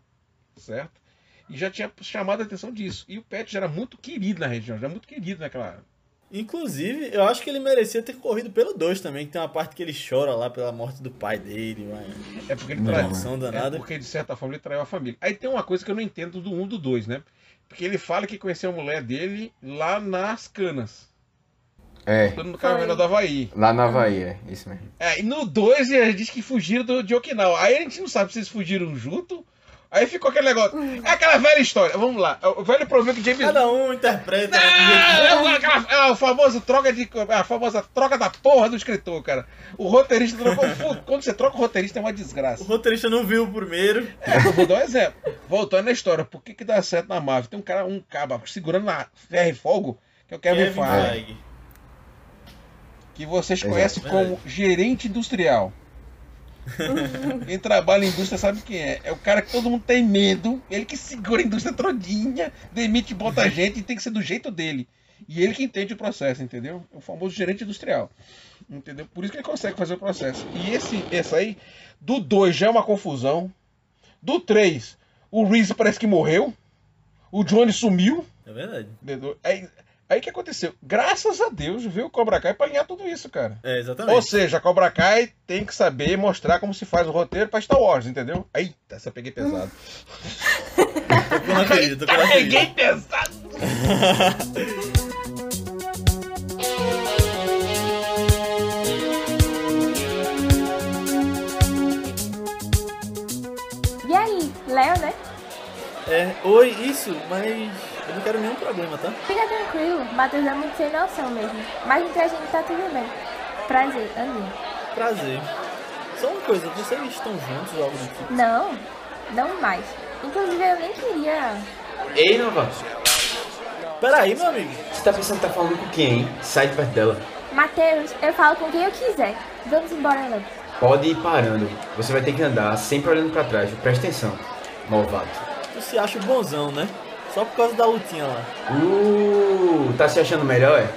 certo? E já tinha chamado a atenção disso. E o Pet já era muito querido na região, já era muito querido naquela. Inclusive, eu acho que ele merecia ter corrido pelo 2 também, que tem uma parte que ele chora lá pela morte do pai dele. Mas... É porque ele traiu. É porque, de certa forma, ele traiu a família. Aí tem uma coisa que eu não entendo do 1 um do 2, né? Porque ele fala que conheceu a mulher dele lá nas canas. É. No Caverna do Havaí. Lá na Havaí, é, isso mesmo. É, e no 2 ele diz que fugiram do, de Okinawa. Aí a gente não sabe se eles fugiram junto Aí ficou aquele negócio. É aquela velha história. Vamos lá. O velho problema que James Cada um interpreta. Não, é, aquela, é a famosa troca de. A famosa troca da porra do escritor, cara. O roteirista trocou. Quando você troca o roteirista é uma desgraça. O roteirista não viu o primeiro. É, eu vou dar um exemplo. Voltando na história, por que, que dá certo na Marvel? Tem um cara, um caba segurando na ferro e fogo, que é o Kevin, Feige. Que vocês Exato. conhecem como gerente industrial. Quem trabalha em indústria sabe quem é. É o cara que todo mundo tem medo. Ele que segura a indústria trodinha, demite, bota gente e tem que ser do jeito dele. E ele que entende o processo, entendeu? É o famoso gerente industrial. Entendeu? Por isso que ele consegue fazer o processo. E esse, esse aí, do 2 já é uma confusão. Do 3, o Reese parece que morreu. O Johnny sumiu. É verdade. Aí, Aí o que aconteceu? Graças a Deus veio o Cobra Kai pra alinhar tudo isso, cara. É, exatamente. Ou seja, a Cobra Kai tem que saber mostrar como se faz o roteiro pra Star Wars, entendeu? Eita, essa eu peguei pesado. tô com ferida, tô com Peguei pesado! e aí, Léo, né? É, oi, isso, mas eu não quero nenhum problema, tá? Fica tranquilo, Matheus é muito sem noção mesmo. Mas entre a gente tá tudo bem. Prazer, Aninha. Prazer. Só uma coisa, vocês estão juntos ou algo do tipo? Não, não mais. Inclusive eu nem queria. Ei, Nova. Peraí, meu amigo. Você tá pensando que tá falando com quem, hein? Sai de perto dela. Matheus, eu falo com quem eu quiser. Vamos embora, Léo. Pode ir parando. Você vai ter que andar sempre olhando pra trás. Presta atenção, malvado. Tu se acha bonzão, né? Só por causa da lutinha lá. Uh, tá se achando melhor, é?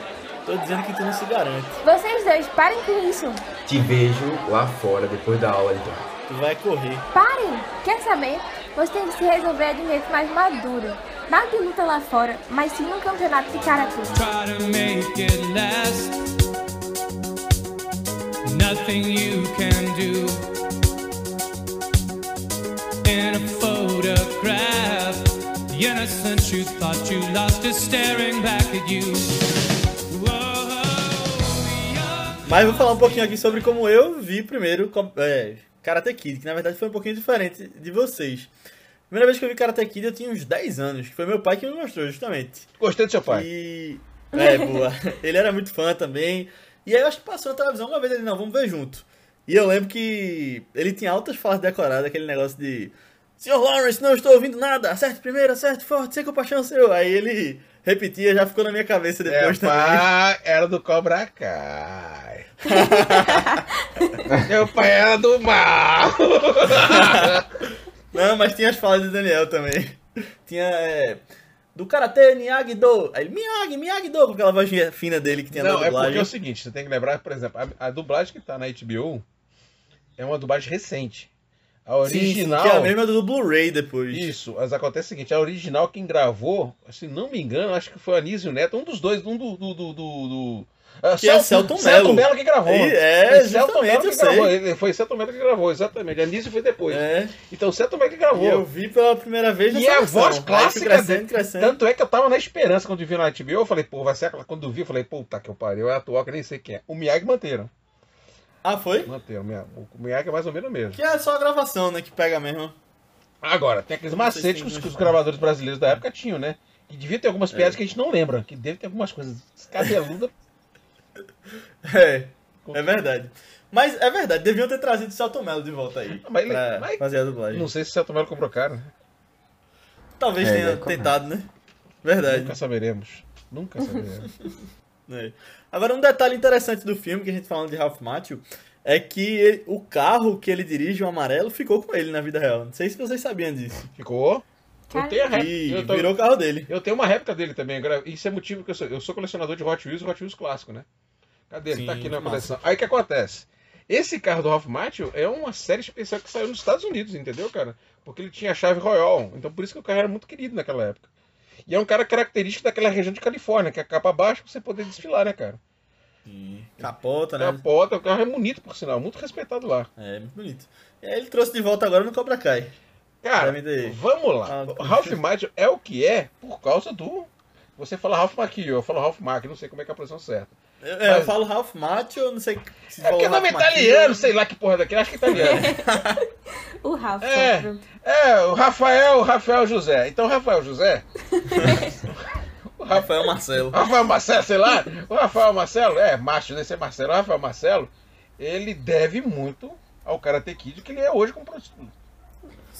Tô dizendo que tu não se garante. Vocês dois, parem com isso. Te vejo lá fora depois da aula, então. Tu vai correr. Parem! Quer saber? Você tem que se resolver de um jeito mais maduro. Nada de luta lá fora, mas sim um campeonato de karatê. Nothing you can do in a photograph the innocent you thought you lost is staring back at you. Mas vou falar um pouquinho aqui sobre como eu vi primeiro é, Karate Kid, que na verdade foi um pouquinho diferente de vocês. Primeira vez que eu vi Karate Kid eu tinha uns 10 anos, que foi meu pai que me mostrou, justamente. Gostei do seu pai. E... É, boa. Ele era muito fã também. E aí eu acho que passou na televisão uma vez ele, não, vamos ver junto. E eu lembro que ele tinha altas falas decoradas, aquele negócio de Senhor Lawrence, não estou ouvindo nada. Acerte primeiro, acerte forte, sem compaixão seu. Aí ele repetia, já ficou na minha cabeça depois é, também. Pai era do Cobra Kai. Meu pai era do mal. não, mas tinha as falas de Daniel também. Tinha. É, do Karate Miyagi-Do. Aí Miyagi, Miyagi-Do, com aquela vozinha fina dele que tinha não, na dublagem. Não, é porque é o seguinte, você tem que lembrar, por exemplo, a, a dublagem que tá na HBO é uma dublagem recente. A original. Sim, que é a mesma do Blu-ray depois. Isso, mas acontece o seguinte: a original quem gravou, se não me engano, acho que foi o Anísio Neto, um dos dois, um do, do, do, do, Uh, que Cel é Celton Mello. Celton Mello que gravou. E, é, Celton Mello que gravou. Ele, foi Celton Mello que gravou, exatamente. Anísio foi depois. É. Então Celton Mello que gravou. E eu vi pela primeira vez E a voz clássica. Crescendo, crescendo. Tanto é que eu tava na esperança quando vi na HBO. Eu falei, pô, vai ser aquela. Quando eu vi, eu falei, puta que eu pariu. É atual que nem sei quem é. O Miyagi manteram. Ah, foi? Manteram. O Miyagi é mais ou menos mesmo. Que é só a gravação, né? Que pega mesmo. Agora, tem aqueles macetes que os gravadores brasileiros da época tinham, né? Que devia ter algumas piadas é. que a gente não lembra. Que deve ter algumas coisas cabeludas. é, é verdade. Mas é verdade, deviam ter trazido o Celto Mello de volta aí. Mas ele, pra mas fazer a dublagem. Não sei se o Celto Mello comprou caro. Né? Talvez é, tenha tentado, né? Verdade. Nunca saberemos. Nunca saberemos. é. Agora, um detalhe interessante do filme, que a gente falando de Ralph Macchio, é que ele, o carro que ele dirige, o amarelo, ficou com ele na vida real. Não sei se vocês sabiam disso. Ficou? Eu tenho a réplica. Eu tô... Virou o carro dele. Eu tenho uma réplica dele também. Isso é motivo que eu sou. Eu sou colecionador de Hot Wheels e Hot Wheels clássico, né? Cadê ele? Sim, tá aqui na coleção. Aí o que acontece? Esse carro do Ralph Macchio é uma série especial que saiu nos Estados Unidos, entendeu, cara? Porque ele tinha a chave Royal. Então por isso que o carro era muito querido naquela época. E é um cara característico daquela região de Califórnia, que é a capa baixa pra você poder desfilar, né, cara? Sim. Capota, né? Capota, o carro é bonito, por sinal, muito respeitado lá. É, muito bonito. E aí ele trouxe de volta agora no Cobra Kai. Cara, vamos lá. Ah, o Ralph Macchio é o que é por causa do. Você fala Ralph Macchio, eu falo Ralph Macchio, não sei como é que é a posição certa. Eu, Mas... eu falo Ralph Macchio, não sei se É porque é nome italiano, sei lá que porra daquele, acho que é italiano. o Ralph. É, é, o Rafael, o Rafael José. Então, Rafael José. o Rafael Marcelo. Rafael Marcelo, sei lá. O Rafael Marcelo, é, macho desse é Marcelo. O Rafael Marcelo, ele deve muito ao Karate Kid que ele é hoje como prostituto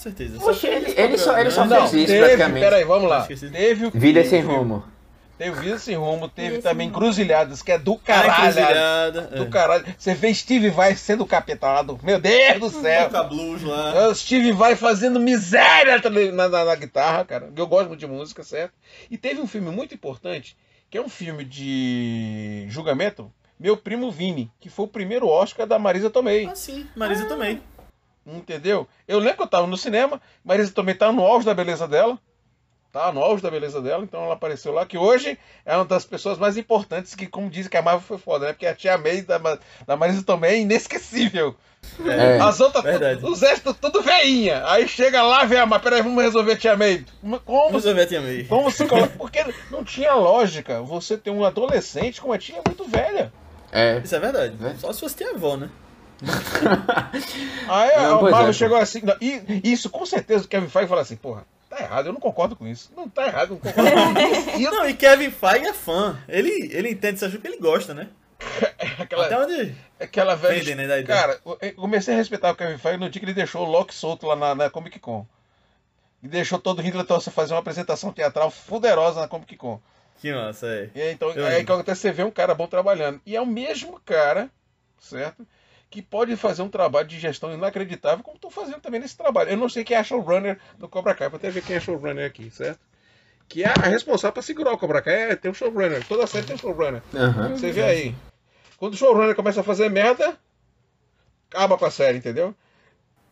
certeza. Poxa, ele, ele, só, ele só não, fez isso teve, praticamente. Peraí, vamos lá. Teve o Vida Sem Rumo. Teve Vida Sem Rumo, teve também Cruzilhadas, que é do caralho. Ah, do é. caralho. Você vê Steve Vai sendo capetado. Meu Deus do céu. Toca blues lá. O Steve Vai fazendo miséria na, na, na, guitarra, cara. Eu gosto muito de música, certo? E teve um filme muito importante, que é um filme de julgamento. Meu primo Vini, que foi o primeiro Oscar da Marisa Tomei. Ah, sim, Marisa ah. Tomei. Entendeu? Eu lembro que eu tava no cinema, Marisa também tá no auge da beleza dela. Tá no auge da beleza dela, então ela apareceu lá, que hoje é uma das pessoas mais importantes, que, como dizem que a Marvel foi foda, né? Porque a tia May da, da Marisa também é inesquecível. É, As outras, verdade. os restos tudo veinha. Aí chega lá, vê, ah, mas peraí, vamos resolver a tia May. Como, vamos resolver a tia May. Como se Porque não tinha lógica você ter um adolescente com uma tia muito velha. É. Isso é verdade. É. Só se fosse tia avó, né? Aí não, o Marlon é. chegou assim. Não, e isso com certeza o Kevin Feige fala assim, porra, tá errado, eu não concordo com isso. Não tá errado, eu não concordo com isso. não, e Kevin Feige é fã. Ele, ele entende isso, acho que ele gosta, né? aquela, Até onde. Aquela velha. né, cara, eu comecei a respeitar o Kevin Feige no dia que ele deixou o Loki solto lá na, na Comic Con. E deixou todo o Hitler fazer uma apresentação teatral fuderosa na Comic Con. Que massa, é. E aí, então, aí que acontece, você vê um cara bom trabalhando. E é o mesmo cara, certo? Que pode fazer um trabalho de gestão inacreditável, como estou fazendo também nesse trabalho. Eu não sei quem é a showrunner do Cobra Kai, vou até ver quem é a showrunner aqui, certo? Que é a responsável para segurar o Cobra Kai, é ter um showrunner. Toda série tem um showrunner. Uhum. Você vê aí. Quando o showrunner começa a fazer merda, acaba com a série, entendeu?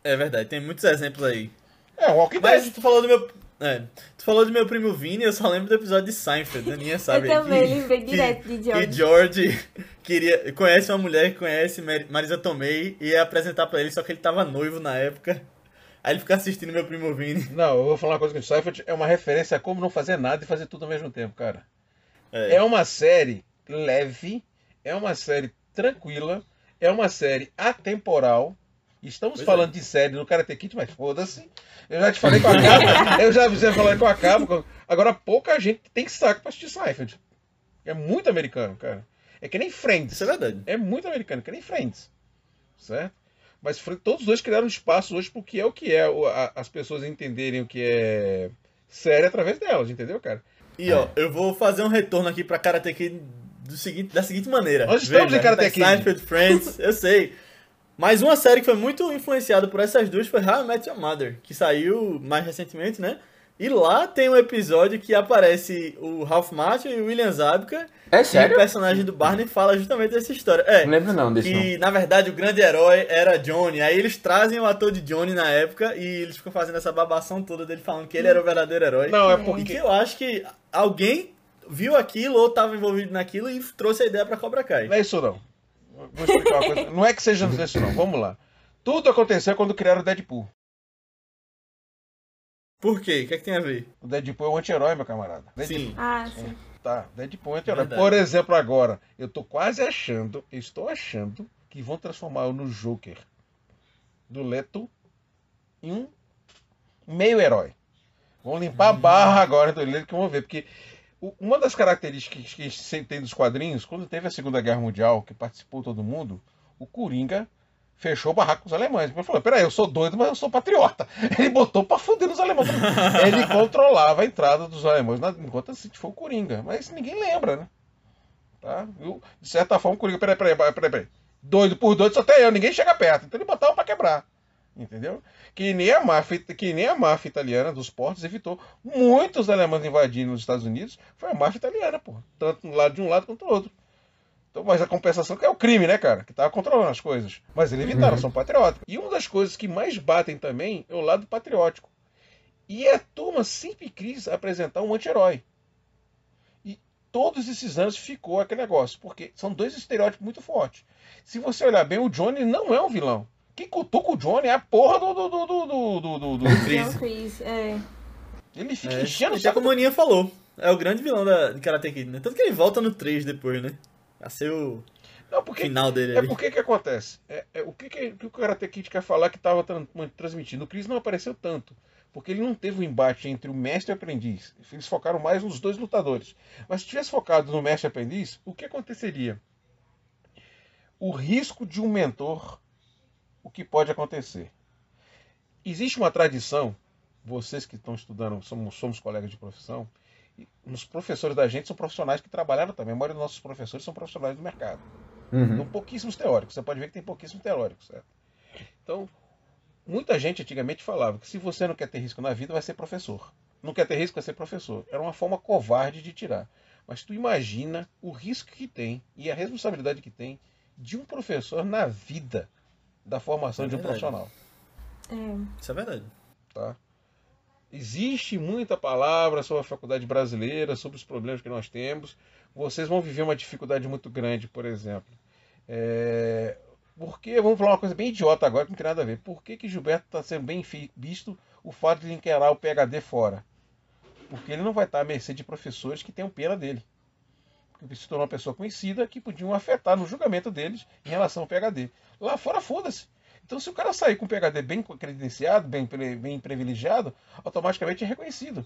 É verdade, tem muitos exemplos aí. É, o Walking Dead. Mas tu falou do meu. É, tu falou do meu primo Vini, eu só lembro do episódio de Seinfeld, Aninha sabe. Eu também que, lembrei direto de George. Que George queria, conhece uma mulher que conhece Marisa Tomei e ia apresentar pra ele, só que ele tava noivo na época. Aí ele fica assistindo meu primo Vini. Não, eu vou falar uma coisa que o Seinfeld é uma referência a como não fazer nada e fazer tudo ao mesmo tempo, cara. É, é uma série leve, é uma série tranquila, é uma série atemporal, Estamos pois falando é. de série no Karate Kid, mas foda-se. Eu já te falei com a Cabo. eu já avisei falar com a Cabo. Agora, pouca gente tem saco pra assistir Seinfeld. É muito americano, cara. É que nem Friends. Isso é verdade. É muito americano, que nem Friends. Certo? Mas todos os dois criaram espaço hoje porque é o que é as pessoas entenderem o que é série através delas, entendeu, cara? E ó, eu vou fazer um retorno aqui pra Karate Kid do seguinte, da seguinte maneira. Nós estamos Veja, em Karate Kid. Seinfeld, Friends, eu sei. Mas uma série que foi muito influenciada por essas duas foi How I Met Your Mother, que saiu mais recentemente, né? E lá tem um episódio que aparece o Ralph Macchio e o William Zabka. É sério? E o personagem do Barney fala justamente dessa história. É, não lembro não desse E, na verdade, o grande herói era Johnny. Aí eles trazem o ator de Johnny na época e eles ficam fazendo essa babação toda dele falando que ele era o verdadeiro herói. Não, é porque... E que eu acho que alguém viu aquilo ou estava envolvido naquilo e trouxe a ideia para Cobra Kai. Não é isso não. Vou explicar uma coisa. Não é que seja isso não. Vamos lá. Tudo aconteceu quando criaram o Deadpool. Por quê? O que, é que tem a ver? O Deadpool é um anti-herói, meu camarada. Deadpool. Sim. Ah, sim. Tá, Deadpool é um anti-herói. Por exemplo, agora, eu tô quase achando, eu estou achando que vão transformar o no Joker do Leto em um meio herói. Vão limpar a barra agora do Leto que vão ver, porque uma das características que tem dos quadrinhos, quando teve a Segunda Guerra Mundial, que participou todo mundo, o Coringa fechou o barraco com os alemães. Ele falou: peraí, eu sou doido, mas eu sou patriota. Ele botou pra fuder nos alemães. Ele controlava a entrada dos alemães enquanto assim foi o Coringa. Mas ninguém lembra, né? Tá? Eu, de certa forma, o Coringa, peraí, peraí, peraí, peraí. Doido por doido só tem eu, ninguém chega perto. Então ele botava pra quebrar. Entendeu? Que nem a máfia, que nem a máfia italiana dos portos evitou muitos alemães invadindo os Estados Unidos. Foi a máfia italiana, pô. Tanto lado de um lado quanto do outro. Então, mas a compensação que é o crime, né, cara? Que tava controlando as coisas. Mas eles evitaram, uhum. são patrióticos. E uma das coisas que mais batem também é o lado patriótico. E a turma sempre quis apresentar um anti-herói. E todos esses anos ficou aquele negócio, porque são dois estereótipos muito fortes. Se você olhar bem, o Johnny não é um vilão. Quem cutuca o Johnny é a porra do. do. do. do. do. do, do, do Chris. Chris, é. Ele fica é, enchendo o como a Aninha falou. É o grande vilão da, de Karate Kid, né? Tanto que ele volta no 3 depois, né? Vai ser o não, porque, final dele. É porque que acontece? É, é, o que, que, que o Karate Kid quer falar que estava transmitindo? O Chris não apareceu tanto. Porque ele não teve um embate entre o mestre e o aprendiz. Eles focaram mais nos dois lutadores. Mas se tivesse focado no mestre e aprendiz, o que aconteceria? O risco de um mentor, o que pode acontecer? Existe uma tradição, vocês que estão estudando, somos, somos colegas de profissão, os professores da gente são profissionais que trabalharam também. A maioria dos nossos professores são profissionais do mercado. Uhum. Então, pouquíssimos teóricos. Você pode ver que tem pouquíssimos teóricos, certo? Então, muita gente antigamente falava que se você não quer ter risco na vida, vai ser professor. Não quer ter risco, vai ser professor. Era uma forma covarde de tirar. Mas tu imagina o risco que tem e a responsabilidade que tem de um professor na vida da formação é de um profissional. É. Isso é verdade. Tá? Existe muita palavra sobre a faculdade brasileira, sobre os problemas que nós temos. Vocês vão viver uma dificuldade muito grande, por exemplo. É... Porque, vamos falar uma coisa bem idiota agora, que não tem nada a ver. Por que, que Gilberto está sendo bem visto o fato de ele enquerar o PHD fora? Porque ele não vai estar à mercê de professores que tenham pena dele. Porque se tornou uma pessoa conhecida que podiam afetar no julgamento deles em relação ao PHD. Lá fora, foda-se. Então, se o cara sair com um PHD bem credenciado, bem, bem privilegiado, automaticamente é reconhecido.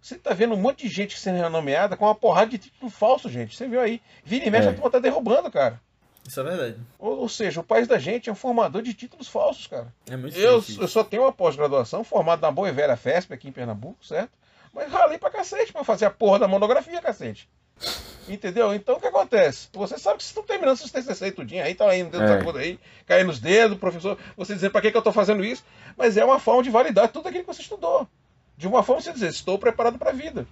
Você está vendo um monte de gente sendo renomeada com uma porrada de título falso, gente. Você viu aí. Vira e mexe, é. a turma tá derrubando, cara. Isso é verdade. Ou, ou, seja, o país da gente é um formador de títulos falsos, cara. É muito eu, eu só tenho uma pós-graduação formado na boa e velha FESP aqui em Pernambuco, certo? Mas ralei pra cacete pra fazer a porra da monografia, cacete. Entendeu? Então o que acontece? Você sabe que vocês estão terminando seus TCC tudinho aí, tá indo dentro é. da coisa aí, caindo nos dedos, professor, você dizendo para que, que eu estou fazendo isso, mas é uma forma de validar tudo aquilo que você estudou. De uma forma você dizer, estou preparado para a vida.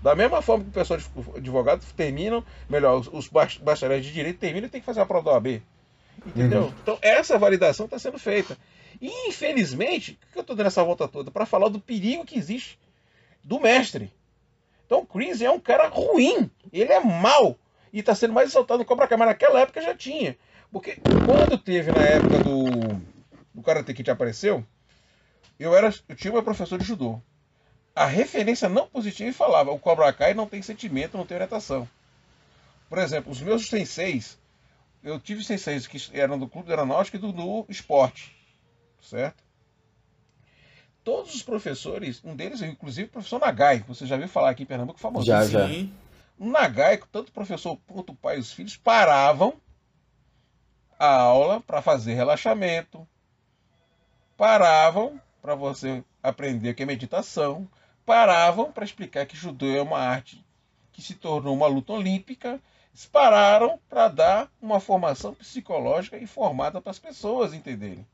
Da mesma forma que o pessoal de advogado terminam, melhor, os, os bacharéis de direito terminam e tem que fazer a prova da OAB. Entendeu? Uhum. Então essa validação está sendo feita. E infelizmente, o que eu estou dando essa volta toda? Para falar do perigo que existe do mestre. Então o é um cara ruim. Ele é mau. E está sendo mais exaltado no Cobra Kai. Mas naquela época já tinha. Porque quando teve na época do, do Karate Kid apareceu, eu, era, eu tinha uma professor de judô. A referência não positiva falava: o Cobra Kai não tem sentimento, não tem orientação. Por exemplo, os meus senseis, eu tive senseis que eram do clube aeronáutico e do, do esporte, certo? Todos os professores, um deles, inclusive o professor Nagai, você já viu falar aqui em Pernambuco, famoso. Já, já. O Nagai, tanto o professor quanto o pai e os filhos, paravam a aula para fazer relaxamento, paravam para você aprender o que é meditação, paravam para explicar que judô é uma arte que se tornou uma luta olímpica, eles pararam para dar uma formação psicológica informada para as pessoas entenderem.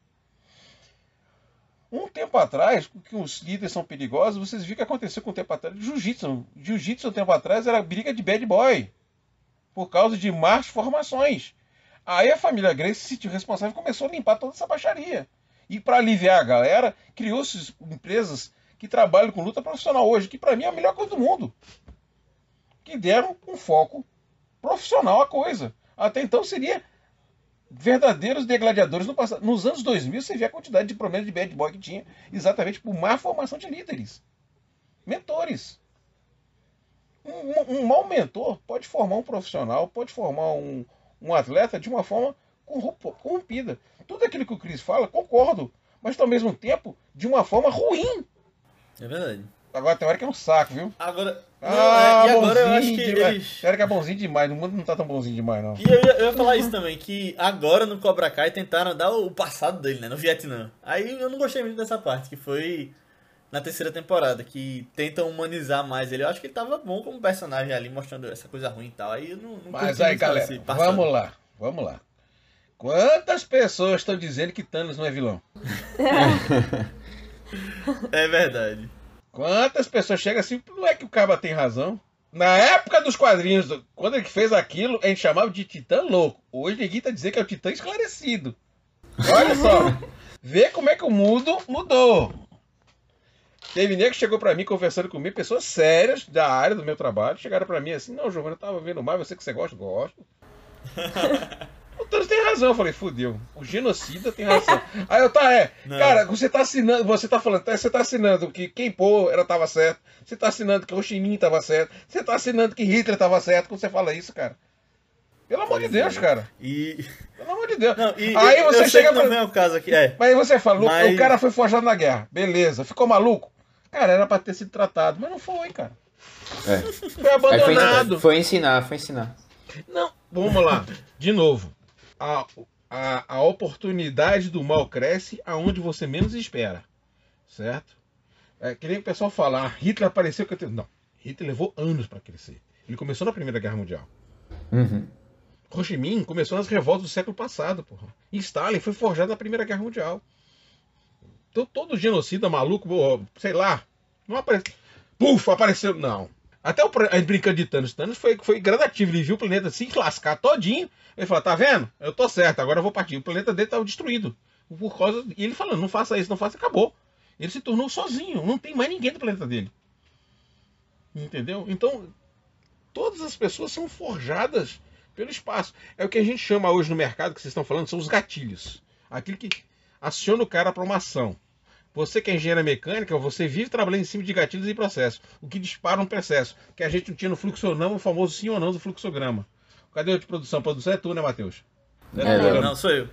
Um tempo atrás, que os líderes são perigosos, vocês viram o que aconteceu com o tempo atrás. Jiu-jitsu. Jiu-jitsu, um tempo atrás, era briga de bad boy. Por causa de más formações. Aí a família Grace se sentiu responsável e começou a limpar toda essa baixaria. E para aliviar a galera, criou-se empresas que trabalham com luta profissional hoje, que para mim é a melhor coisa do mundo. que deram um foco profissional à coisa. Até então seria verdadeiros degladiadores no passado. Nos anos 2000 você vê a quantidade de problemas de bad boy que tinha exatamente por má formação de líderes. Mentores. Um, um, mau mentor pode formar um profissional, pode formar um, um atleta de uma forma corrompida. Tudo aquilo que o Cris fala, concordo, mas ao mesmo tempo de uma forma ruim. É verdade. Agora tem hora que é um saco, viu? Agora. Ah, não, é, e agora eu acho que eles. Hora que é bonzinho demais, o mundo não tá tão bonzinho demais, não. E eu, eu ia falar isso também, que agora no Cobra Kai tentaram dar o passado dele, né? No Vietnã. Aí eu não gostei muito dessa parte, que foi na terceira temporada, que tentam humanizar mais ele. Eu acho que ele tava bom como personagem ali, mostrando essa coisa ruim e tal. Aí eu não, não Mas aí, galera, vamos lá, vamos lá. Quantas pessoas estão dizendo que Thanos não é vilão? é verdade. Quantas pessoas chegam assim, não é que o Caba tem razão? Na época dos quadrinhos, quando ele fez aquilo, a gente chamava de Titã louco. Hoje ninguém tá dizendo que é o Titã esclarecido. Olha só. Vê como é que o mundo mudou. Teve nego que chegou para mim conversando comigo, pessoas sérias da área do meu trabalho, chegaram para mim assim: Não, Giovanni, eu tava vendo mais, você que você gosta, gosto. Thanos tem razão. Eu falei: Fudeu, o genocida tem razão. Aí eu, tá, é. Não. Cara, você tá assinando, você tá falando, você tá assinando que quem pô era tava certo, você tá assinando que o Ho Chi Minh tava certo, você tá assinando que Hitler tava certo quando você fala isso, cara. Pelo amor de Deus, é. cara. E. Pelo amor de Deus. Não, e aí você chega pra... não é o caso aqui. É. Mas aí você fala, mas... o cara foi forjado na guerra. Beleza. Ficou maluco? Cara, era pra ter sido tratado, mas não foi, cara. É. Foi abandonado. Foi, foi, ensinar, foi ensinar. Não, vamos lá. De novo. A, a, a oportunidade do mal cresce aonde você menos espera. Certo? É, que nem o pessoal falar, ah, Hitler apareceu que eu Não, Hitler levou anos para crescer. Ele começou na Primeira Guerra Mundial. Uhum. Ho Chi Minh começou nas revoltas do século passado, porra. E Stalin foi forjado na Primeira Guerra Mundial. Então, todo genocida maluco, sei lá, não apareceu. Puf, apareceu. Não. Até o brincando de Thanos. Thanos foi, foi gradativo. Ele viu o planeta se lascar todinho. Ele falou: tá vendo? Eu tô certo, agora eu vou partir. O planeta dele tava destruído. Por causa. E ele falando: não faça isso, não faça, acabou. Ele se tornou sozinho. Não tem mais ninguém do planeta dele. Entendeu? Então, todas as pessoas são forjadas pelo espaço. É o que a gente chama hoje no mercado, que vocês estão falando, são os gatilhos. Aquilo que aciona o cara para uma ação. Você que é engenheira mecânica, você vive trabalhando em cima de gatilhos e processos, o que dispara um processo, que a gente não tinha no fluxo ou não, o famoso sim ou não do fluxograma. Cadê o de produção? Produção é tu, né, Matheus? É, não, não, sou eu.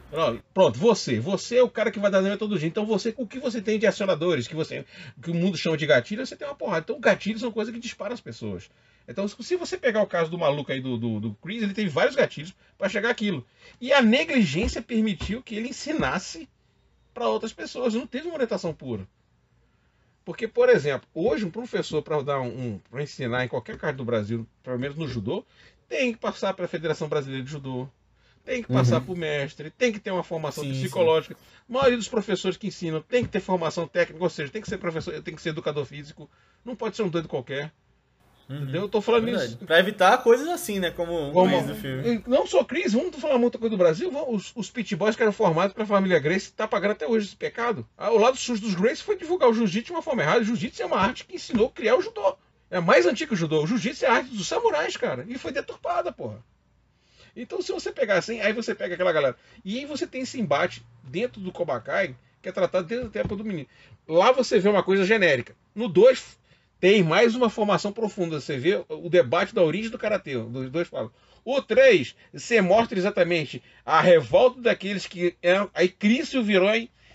Pronto, você. Você é o cara que vai dar a metodologia. Então, você, o que você tem de acionadores, que, você, que o mundo chama de gatilho, você tem uma porrada. Então, gatilhos são coisas que disparam as pessoas. Então, se você pegar o caso do maluco aí do, do, do Chris, ele teve vários gatilhos para chegar aquilo. E a negligência permitiu que ele ensinasse para outras pessoas. Não teve uma orientação pura. Porque, por exemplo, hoje um professor para dar um, para ensinar em qualquer parte do Brasil, pelo menos no judô, tem que passar pela Federação Brasileira de Judô, tem que passar uhum. por mestre, tem que ter uma formação sim, psicológica. Sim. A maioria dos professores que ensinam tem que ter formação técnica, ou seja, tem que ser professor, tem que ser educador físico, não pode ser um doido qualquer. Uhum. Entendeu? Eu tô falando é isso. Pra evitar coisas assim, né? Como, Como o do filme. Não só Cris, vamos falar muita coisa do Brasil. Os, os pit boys que eram formados pela família Grace tá pagando até hoje esse pecado. Ah, o lado sujo dos Grace foi divulgar o jiu-jitsu de uma forma errada. O jiu-jitsu é uma arte que ensinou a criar o judô. É mais antigo que o judô. O jiu-jitsu é a arte dos samurais, cara. E foi deturpada, porra. Então, se você pegar assim, aí você pega aquela galera. E aí você tem esse embate dentro do Kobakai, que é tratado desde a tempo do menino. Lá você vê uma coisa genérica. No 2, tem mais uma formação profunda. Você vê o debate da origem do karatê. Dos dois falam. O 3, você mostra exatamente a revolta daqueles que eram. Aí cria-se o virou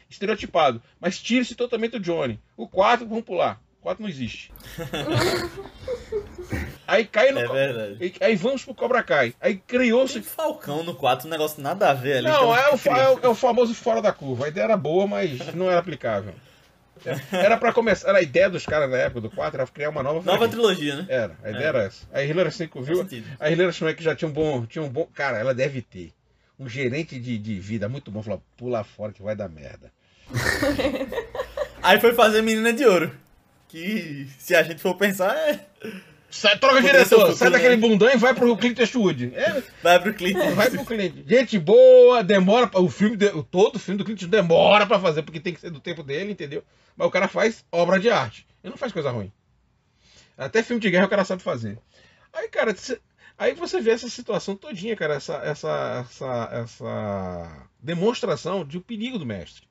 estereotipado. Mas tira-se totalmente o Johnny. O 4, vamos pular. O 4 não existe. aí cai no. É verdade. Aí vamos pro Cobra Kai. Aí criou-se. Falcão no 4, um negócio nada a ver ali. Não, é o, é, o, é o famoso fora da curva. A ideia era boa, mas não era aplicável. Era pra começar. Era a ideia dos caras na época do 4 era criar uma nova Nova trilogia, né? Era, a ideia é. era essa. A Hilary Swank viu. A Hilary Swank já tinha um bom. Tinha um bom. Cara, ela deve ter um gerente de, de vida muito bom. Falou, pula fora que vai dar merda. Aí foi fazer Menina de Ouro. Que se a gente for pensar é. Sai, troca de diretor, sai daquele né? bundão e vai pro Clint Eastwood. É, vai pro Clint. Vai pro Clint. Gente boa, demora. O filme, todo o filme do Clint demora pra fazer, porque tem que ser do tempo dele, entendeu? Mas o cara faz obra de arte. Ele não faz coisa ruim. Até filme de guerra o cara sabe fazer. Aí, cara, aí você vê essa situação todinha, cara, essa, essa, essa, essa demonstração de o perigo do mestre.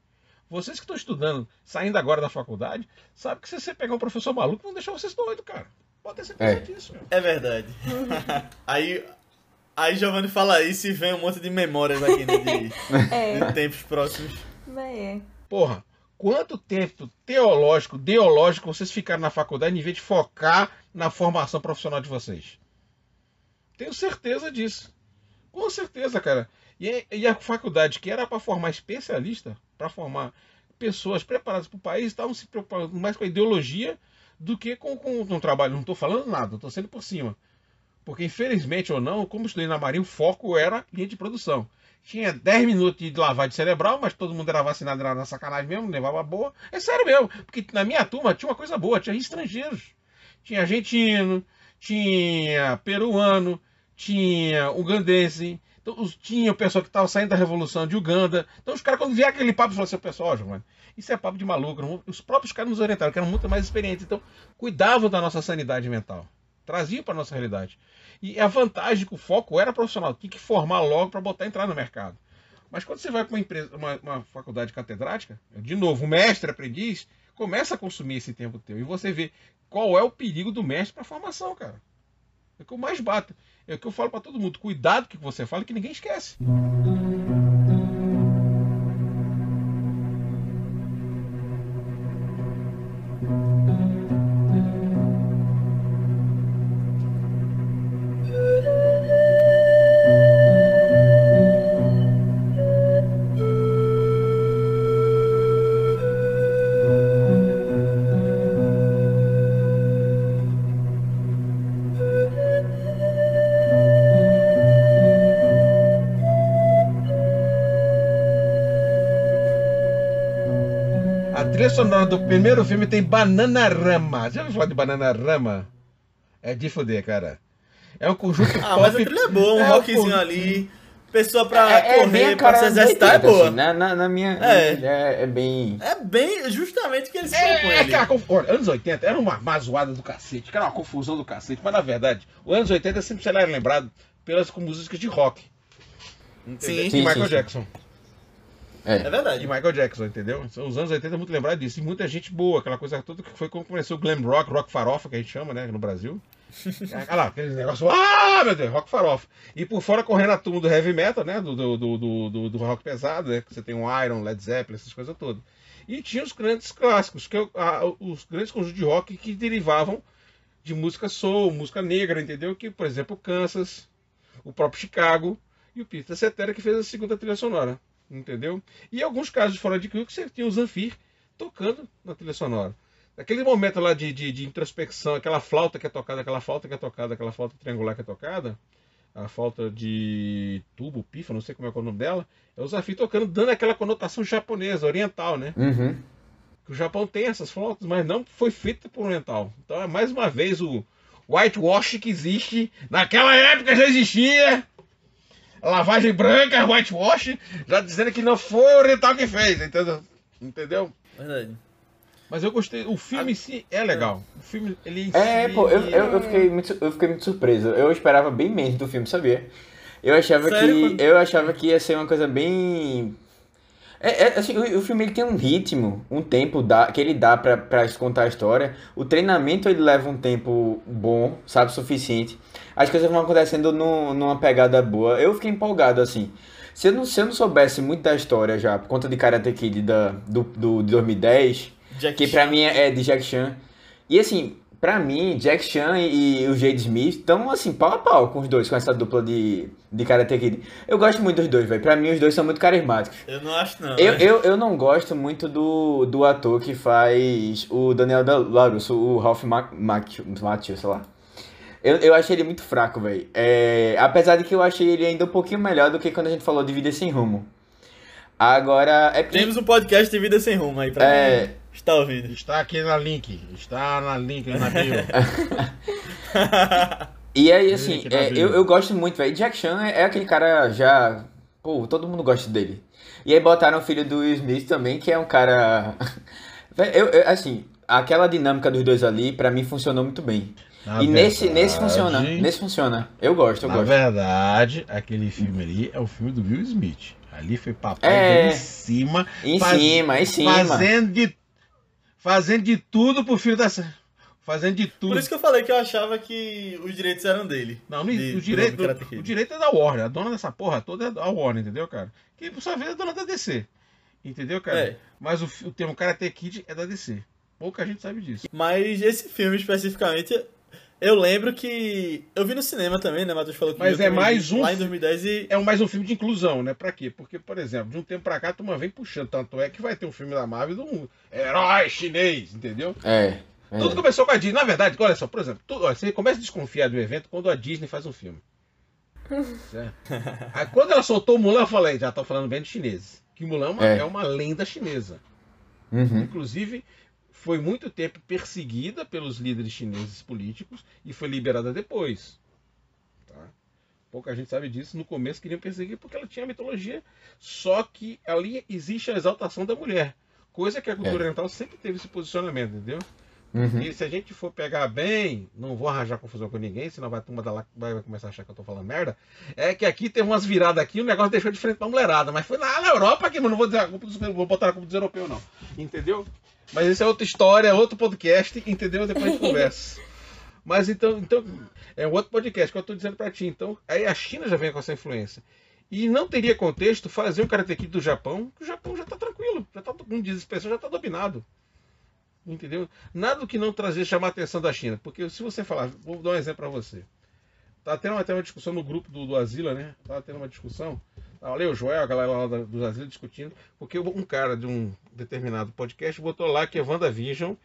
Vocês que estão estudando, saindo agora da faculdade, sabem que se você pegar um professor maluco, vão deixar vocês doidos, cara. Pode ter certeza é. disso. Meu. É verdade. aí, aí Giovanni fala isso e vem um monte de memórias aqui, né, de, é. de tempos próximos. É. Porra, quanto tempo teológico, ideológico vocês ficaram na faculdade em vez de focar na formação profissional de vocês? Tenho certeza disso. Com certeza, cara. E, e a faculdade que era para formar especialista, para formar pessoas preparadas para o país, estavam se preocupando mais com a ideologia do que com, com, o trabalho. Não estou falando nada, estou sendo por cima. Porque, infelizmente ou não, como estudei na Marinha, o foco era linha de produção. Tinha 10 minutos de lavagem cerebral, mas todo mundo era vacinado, era na sacanagem mesmo, levava boa. É sério mesmo, porque na minha turma tinha uma coisa boa, tinha estrangeiros. Tinha argentino, tinha peruano, tinha ugandense, então, tinha o pessoal que estava saindo da revolução de Uganda. Então os caras, quando vier aquele papo, falaram assim, pessoal, Giovanni, isso é papo de maluco. Os próprios caras nos orientaram, que eram muito mais experientes. Então, cuidavam da nossa sanidade mental. Traziam para nossa realidade. E a vantagem que o foco era profissional, tinha que formar logo para botar entrar no mercado. Mas quando você vai para uma empresa, uma, uma faculdade catedrática, de novo, mestre, aprendiz, começa a consumir esse tempo teu. E você vê qual é o perigo do mestre para a formação, cara. É o que eu mais bato. É o que eu falo para todo mundo. Cuidado que você fala que ninguém esquece. Sonora do primeiro filme tem Bananarama. Já ouviu falar de Bananarama? É de foder, cara. É um conjunto ah, pop. mas a trilha é boa, um é rockzinho um... ali. Pessoa pra é, é correr, é pra se exercitar é boa. Assim, na, na, na, minha. É. é. É, bem. É bem justamente o que eles se é, propõem. É, cara, olha, anos 80 era uma mazoada do cacete, que era uma confusão do cacete. Mas na verdade, os anos 80 sempre será lembrado pelas músicas de rock. Entendeu? Sim, sim, Michael sim, Jackson. Sim. É. é verdade. E Michael Jackson, entendeu? Os anos 80 é muito lembrado disso. E muita gente boa, aquela coisa toda que foi como começou o glam rock, rock farofa, que a gente chama, né, no Brasil. Olha lá, aquele negócio, ah, meu Deus, rock farofa. E por fora correndo a turma do heavy metal, né, do, do, do, do, do rock pesado, né, que você tem um Iron, Led Zeppelin, essas coisas todas. E tinha os grandes clássicos, que a, os grandes conjuntos de rock que derivavam de música soul, música negra, entendeu? Que, por exemplo, o Kansas, o próprio Chicago e o Peter Cetera, que fez a segunda trilha sonora entendeu? E alguns casos fora de que você tinha o Zanfir tocando na trilha sonora. Naquele momento lá de, de, de, introspecção, aquela flauta que é tocada, aquela flauta que é tocada, aquela flauta triangular que é tocada, a flauta de tubo, pifa, não sei como é, é o nome dela, é o Zanfir tocando, dando aquela conotação japonesa, oriental, né? Uhum. Que o Japão tem essas flautas, mas não foi feita por oriental. Então é mais uma vez o whitewash que existe, naquela época já existia, lavagem branca, whitewash, já dizendo que não foi o oriental que fez, entendeu? Entendeu? Verdade. Mas eu gostei, o filme em si é legal. O filme, ele É, pô, eu, eu, eu, fiquei muito, eu fiquei muito surpreso. Eu esperava bem menos do filme, sabia? Eu achava Sério? que eu achava que ia ser uma coisa bem é, é, assim, o, o, filme ele tem um ritmo, um tempo dá, que ele dá pra, pra contar a história. O treinamento ele leva um tempo bom, sabe, suficiente. As coisas vão acontecendo no, numa pegada boa. Eu fiquei empolgado, assim. Se eu, não, se eu não soubesse muito da história já, por conta de Karate Kid da, do, do, de 2010, Jack que pra mim é, é de Jack Chan. E assim, Pra mim, Jack Chan e, o Jade Smith estão assim, pau a pau com os dois, com essa dupla de, de Karate Kid. Eu gosto muito dos dois, velho. Pra mim, os dois são muito carismáticos. Eu não acho, não. Eu, eu, eu não gosto muito do, do ator que faz o Daniel LaRusso, o Ralph Macchio, sei lá. Eu, eu achei ele muito fraco, velho. É, apesar de que eu achei ele ainda um pouquinho melhor do que quando a gente falou de Vida Sem Rumo. Agora. É... Temos um podcast de Vida Sem Rumo aí pra é... Mim. Está ouvindo? Está aqui na link. Está na link na bio. e aí, assim, é, eu, eu gosto muito, velho. Jack Chan é, é, aquele cara já. Pô, todo mundo gosta dele. E aí botaram o filho do Will Smith também, que é um cara. eu, eu, assim, aquela dinâmica dos dois ali, para mim, funcionou muito bem. Na e verdade, nesse, nesse funciona. Nesse funciona. Eu gosto, eu na gosto. Na verdade, aquele filme ali é o filme do Will Smith. Ali foi papai é, em cima. Em faz, cima, em cima. Fazendo de, fazendo de tudo pro filho da. Fazendo de tudo. Por isso que eu falei que eu achava que os direitos eram dele. Não, de, o, direito, o direito é da Warner. A dona dessa porra toda é da Warner, entendeu, cara? Que por sua vez é dona da DC. Entendeu, cara? É. Mas o, o termo Karate Kid é da DC. Pouca gente sabe disso. Mas esse filme especificamente, eu lembro que. Eu vi no cinema também, né? Matheus falou que Mas é mais um. Lá em 2010 e. É mais um filme de inclusão, né? Pra quê? Porque, por exemplo, de um tempo pra cá, a turma vem puxando. Tanto é que vai ter um filme da Marvel do mundo. Herói chinês, entendeu? É. É. Tudo começou com a Disney. Na verdade, olha só, por exemplo, olha, você começa a desconfiar do evento quando a Disney faz um filme. certo? Aí quando ela soltou o Mulan, eu falei, já tô falando bem de chineses. Que Mulan é, é uma lenda chinesa. Uhum. Inclusive, foi muito tempo perseguida pelos líderes chineses políticos e foi liberada depois. Tá? Pouca gente sabe disso. No começo queriam perseguir porque ela tinha mitologia. Só que ali existe a exaltação da mulher. Coisa que a cultura é. oriental sempre teve esse posicionamento, entendeu? Uhum. E se a gente for pegar bem, não vou arranjar confusão com ninguém, senão vai, turma da lá, vai começar a achar que eu tô falando merda. É que aqui tem umas viradas aqui, o negócio deixou de frente pra mulherada. Mas foi na, na Europa aqui, mas não vou, dizer, vou botar a culpa dos europeus, não. Entendeu? Mas isso é outra história, é outro podcast, entendeu? Depois a gente conversa. Mas então, então, é um outro podcast que eu tô dizendo pra ti. Então, aí a China já vem com essa influência. E não teria contexto fazer um Karate Kid do Japão, que o Japão já tá tranquilo, já tá, como diz a já tá dominado. Entendeu? Nada que não trazer chamar a atenção da China. Porque se você falar, vou dar um exemplo para você. Tá tendo até uma discussão no grupo do, do Asila, né? Tá tendo uma discussão. Olha o Joel, a galera lá dos Asila discutindo. Porque um cara de um determinado podcast botou lá que a WandaVision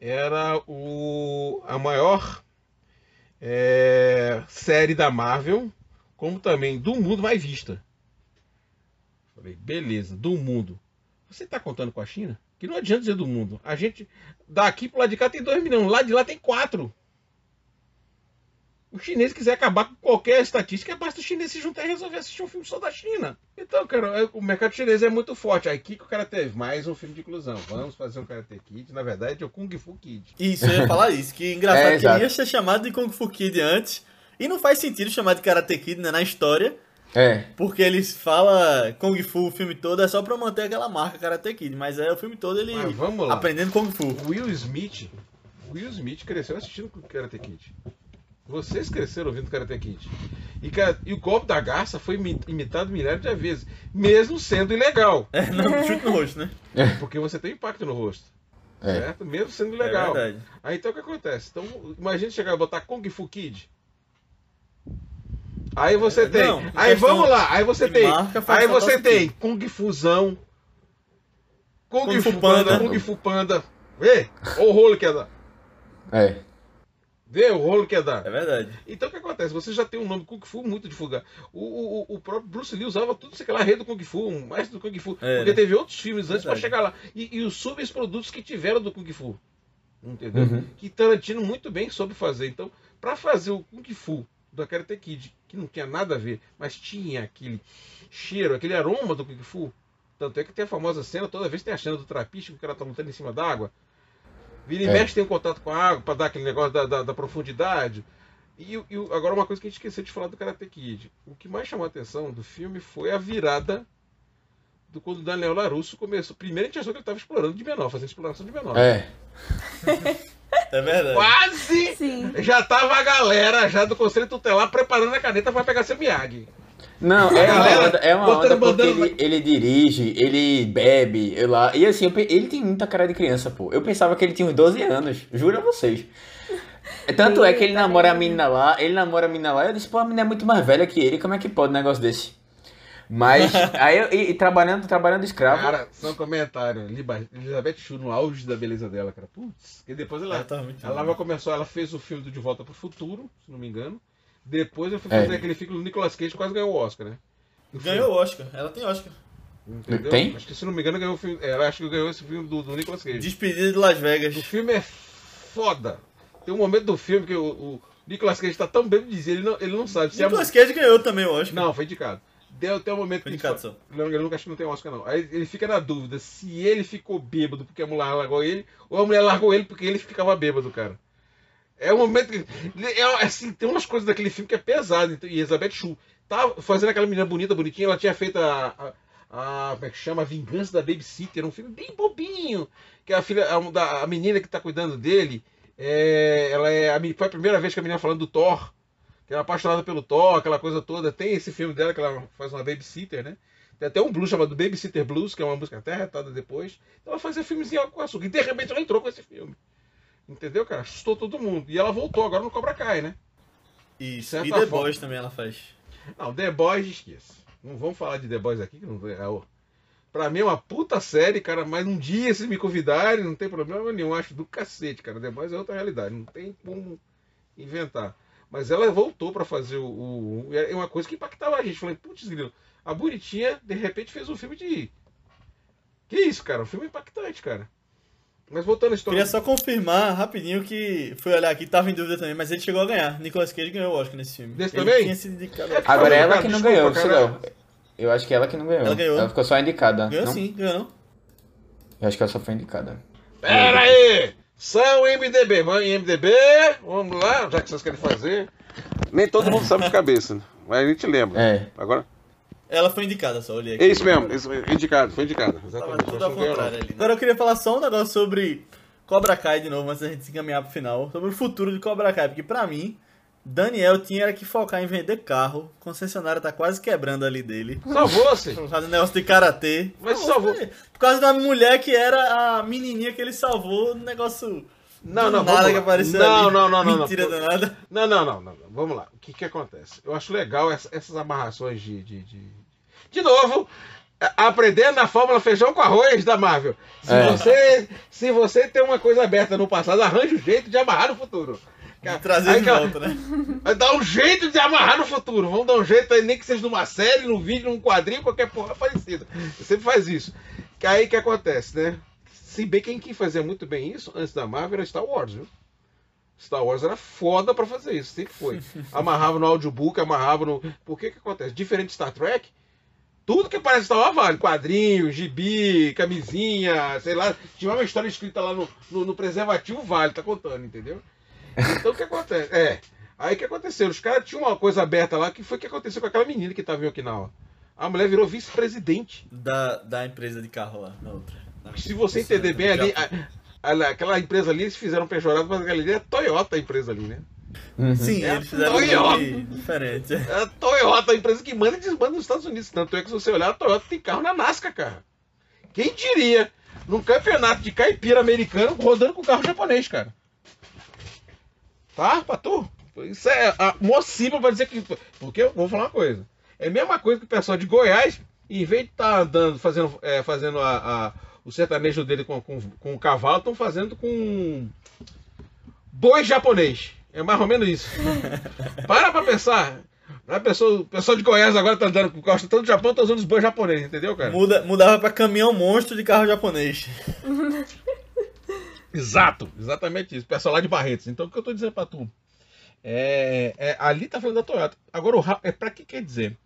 era o, a maior é, série da Marvel, como também do mundo mais vista. Falei, beleza, do mundo. Você está contando com a China? Que não adianta dizer do mundo. A gente, daqui pro lado de cá tem 2 milhões, lá de lá tem 4. O chinês quiser acabar com qualquer estatística, basta o chinês se juntar e resolver assistir um filme só da China. Então, cara, é, o mercado chinês é muito forte. Aí, o que, que o cara teve? Mais um filme de inclusão. Vamos fazer um Karate Kid. Na verdade, é o Kung Fu Kid. Isso, eu ia falar isso. Que engraçado é, que ia ser chamado de Kung Fu Kid antes. E não faz sentido chamar de Karate Kid né, na história. É. Porque eles falam Kung Fu o filme todo, é só pra manter aquela marca Karate Kid. Mas é o filme todo ele aprendendo Kung Fu. Will Smith. Will Smith cresceu assistindo Karate Kid. Vocês cresceram ouvindo Karate Kid. E, e o golpe da garça foi imitado milhares de vezes, mesmo sendo ilegal. É, não, chute no rosto, né? Porque você tem impacto no rosto. É. Certo? Mesmo sendo ilegal. É verdade. Aí então o que acontece? Então, imagine chegar e botar Kung Fu Kid. Aí você é, tem. Não, aí vamos lá. Aí você tem. Aí você tem Kung Fusão. Kung, Kung Fu Panda. Kung Fu Panda. Vê? O rolo que é dar. É. Vê o rolo que é dar. É verdade. Então o que acontece? Você já tem um nome Kung Fu muito divulgado. O, o, o próprio Bruce Lee usava tudo isso lá, rei do Kung Fu, um mestre do Kung Fu. É, porque teve outros filmes antes para chegar lá. E, e os subprodutos que tiveram do Kung Fu. Entendeu? Uhum. Que Tarantino muito bem soube fazer. Então, para fazer o Kung Fu do Karate Kid, que não tinha nada a ver, mas tinha aquele cheiro, aquele aroma do Kung Fu. Tanto é que tem a famosa cena, toda vez tem a cena do trapiche que o cara tá montando em cima d'água. Vira e é. mexe tem um contato com a água para dar aquele negócio da, da, da profundidade. E, e, agora uma coisa que a gente esqueceu de falar do Karate Kid. O que mais chamou a atenção do filme foi a virada do quando o Daniel Larusso começou. Primeiro a gente achou que ele estava explorando de menor, fazendo exploração de menor. É. É verdade. Quase! Sim. Já tava a galera já do Conselho Tutelar preparando a caneta para pegar seu Miyagi. Não, é uma onda, é uma onda porque ele, ele, dirige, ele bebe, eu lá. E assim, ele tem muita cara de criança, pô. Eu pensava que ele tinha uns 12 anos, juro a vocês. Tanto é que ele namora a menina lá, ele namora a menina lá, eu disse, pô, a menina é muito mais velha que ele, como é que pode um negócio desse? Mas, aí, e, e, trabalhando, trabalhando escravo. Cara, só um comentário. Elizabeth Chu no auge da beleza dela, cara. Putz. E depois ela, tá ela, ela começou, ela fez o filme do De Volta pro Futuro, se não me engano. Depois eu fui fazer é. aquele filme do Nicolas Cage, quase ganhou o Oscar, né? Ganhou o Oscar, ela tem Oscar. Entendeu? Tem? Acho que se não me engano ganhou o filme. Ela acho que ganhou esse filme do, do Nicolas Cage. Despedida de Las Vegas. O filme é foda. Tem um momento do filme que o, o Nicolas Cage tá tão bem de dizer, ele não, ele não sabe se Nicolas é... Cage ganhou também o Oscar. Não, foi indicado. Deu até o momento que ele fala... Não, nunca acho que não tem Oscar, não. Aí ele fica na dúvida se ele ficou bêbado porque a mulher largou ele, ou a mulher largou ele porque ele ficava bêbado, cara. É um momento que. É, assim, tem umas coisas daquele filme que é pesado. E Elizabeth Shue tá fazendo aquela menina bonita, bonitinha. Ela tinha feito a, a, a, como é que chama? A Vingança da Babysitter, um filme bem bobinho. Que a filha, a, a menina que tá cuidando dele. É, ela é, a, foi a primeira vez que a menina falando do Thor. Que é apaixonada pelo Thor, aquela coisa toda. Tem esse filme dela que ela faz uma babysitter, né? Tem até um blues chamado Babysitter Blues, que é uma música até retada depois. Então ela fazia filmezinho com açúcar. E de repente ela entrou com esse filme. Entendeu, cara? Assustou todo mundo. E ela voltou agora no Cobra Kai, né? Isso. E The forma. Boys também ela faz. Não, The Boys esqueça. Não vamos falar de The Boys aqui, que não é. Pra mim é uma puta série, cara, mas um dia se me convidarem, não tem problema nenhum. Acho do cacete, cara. The Boys é outra realidade. Não tem como inventar. Mas ela voltou para fazer o, o, É uma coisa que impactava a gente. Falei, putz, a Bonitinha, de repente, fez um filme de. Que isso, cara? Um filme impactante, cara. Mas voltando à história. Queria só confirmar rapidinho que fui olhar aqui, tava em dúvida também, mas ele chegou a ganhar. Nicolas Cage ganhou o Oscar nesse filme. Nesse ele também? Tinha sido indicado. É, Agora ela cara, que não ganhou, desculpa, Eu acho que ela que não ganhou. Ela ganhou. Ela ficou só indicada. Ganhou não? sim, ganhou. Eu acho que ela só foi indicada. Pera aí! São MDB, mãe MDB, vamos lá, já que vocês querem fazer. Nem todo mundo sabe de cabeça, mas a gente lembra. É. Agora. Ela foi indicada, só olhei aqui. É isso mesmo, isso, indicado, foi indicada. Exatamente. Tudo ao contrário ali. Né? Agora eu queria falar só um negócio sobre Cobra Kai de novo, antes da gente se encaminhar pro final. Sobre o futuro de Cobra Kai, porque pra mim, Daniel tinha que focar em vender carro. Concessionária tá quase quebrando ali dele. Salvou-se! Fazendo negócio de karatê. Mas salvou. Por causa da mulher que era a menininha que ele salvou no negócio. Não, não, nada que apareceu não, ali. Não, não, não, Mentira não. danada. Não, não, não, não, não. Vamos lá. O que que acontece? Eu acho legal essas amarrações de, de, de de novo, aprendendo na fórmula feijão com arroz da Marvel. Se, é. você, se você tem uma coisa aberta no passado, arranja um jeito de amarrar no futuro. De trazer aí, de volta, né? Dá um jeito de amarrar no futuro. Vamos dar um jeito aí, nem que seja numa série, num vídeo, num quadrinho, qualquer porra parecida. Você sempre faz isso. Que aí que acontece, né? Se bem quem que fazia muito bem isso antes da Marvel era Star Wars, viu? Star Wars era foda pra fazer isso, sempre foi. Amarrava no audiobook, amarrava no. Por que que acontece? Diferente de Star Trek, tudo que parece Star Wars vale. Quadrinho, gibi, camisinha, sei lá. Tinha uma história escrita lá no, no, no preservativo, vale, tá contando, entendeu? Então o que acontece? É. Aí o que aconteceu? Os caras tinham uma coisa aberta lá que foi o que aconteceu com aquela menina que tava em Okinawa. A mulher virou vice-presidente. Da, da empresa de carro lá, na outra. Na Se você entender bem ali, a, a, aquela empresa ali, eles fizeram pejorado, mas ali é Toyota a empresa ali, né? Uhum. Sim, é eles fizeram Toyota. diferente. É a Toyota, a empresa que manda e desmanda nos Estados Unidos. Tanto é que se você olhar, a Toyota tem carro na NASCAR, cara. Quem diria? Num campeonato de caipira americano rodando com carro japonês, cara. Tá, Patu? Isso é a mocima pra dizer que. Porque eu vou falar uma coisa. É a mesma coisa que o pessoal de Goiás, em vez de estar tá andando, fazendo, é, fazendo a, a, o sertanejo dele com, com, com o cavalo, estão fazendo com boi japonês. É mais ou menos isso. Para pra pensar. A pessoa, o pessoal de Goiás agora tá andando com costa todo do Japão, tá usando os bois japoneses, entendeu, cara? Muda, mudava pra caminhão monstro de carro japonês. Exato, exatamente isso. Pessoal lá de Barretos. Então o que eu tô dizendo pra tu? É, é, ali tá falando da Toyota. Agora, o é pra que quer dizer?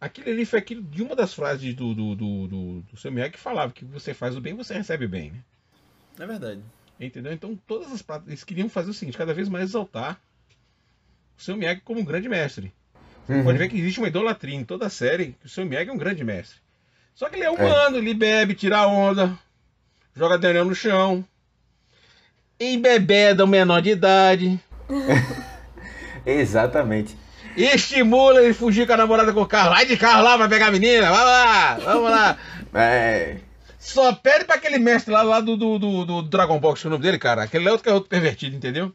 Aquilo ali foi aquilo de uma das frases do, do, do, do, do seu Miyagi que falava que você faz o bem, você recebe o bem, né? É verdade. Entendeu? Então todas as pratas, eles queriam fazer o seguinte, cada vez mais exaltar o seu Miyagi como um grande mestre. Você uhum. pode ver que existe uma idolatria em toda a série, que o seu Miyagi é um grande mestre. Só que ele é, é. humano, é. ele bebe, tira onda, joga daniel no chão, embebeda o menor de idade. Exatamente. Estimula ele fugir com a namorada com o carro. Vai de carro lá, vai pegar a menina, vai lá, vamos lá. É. Só pede pra aquele mestre lá, lá do, do, do, do Dragon Ball, que é o nome dele, cara. Aquele é outro que é outro pervertido, entendeu?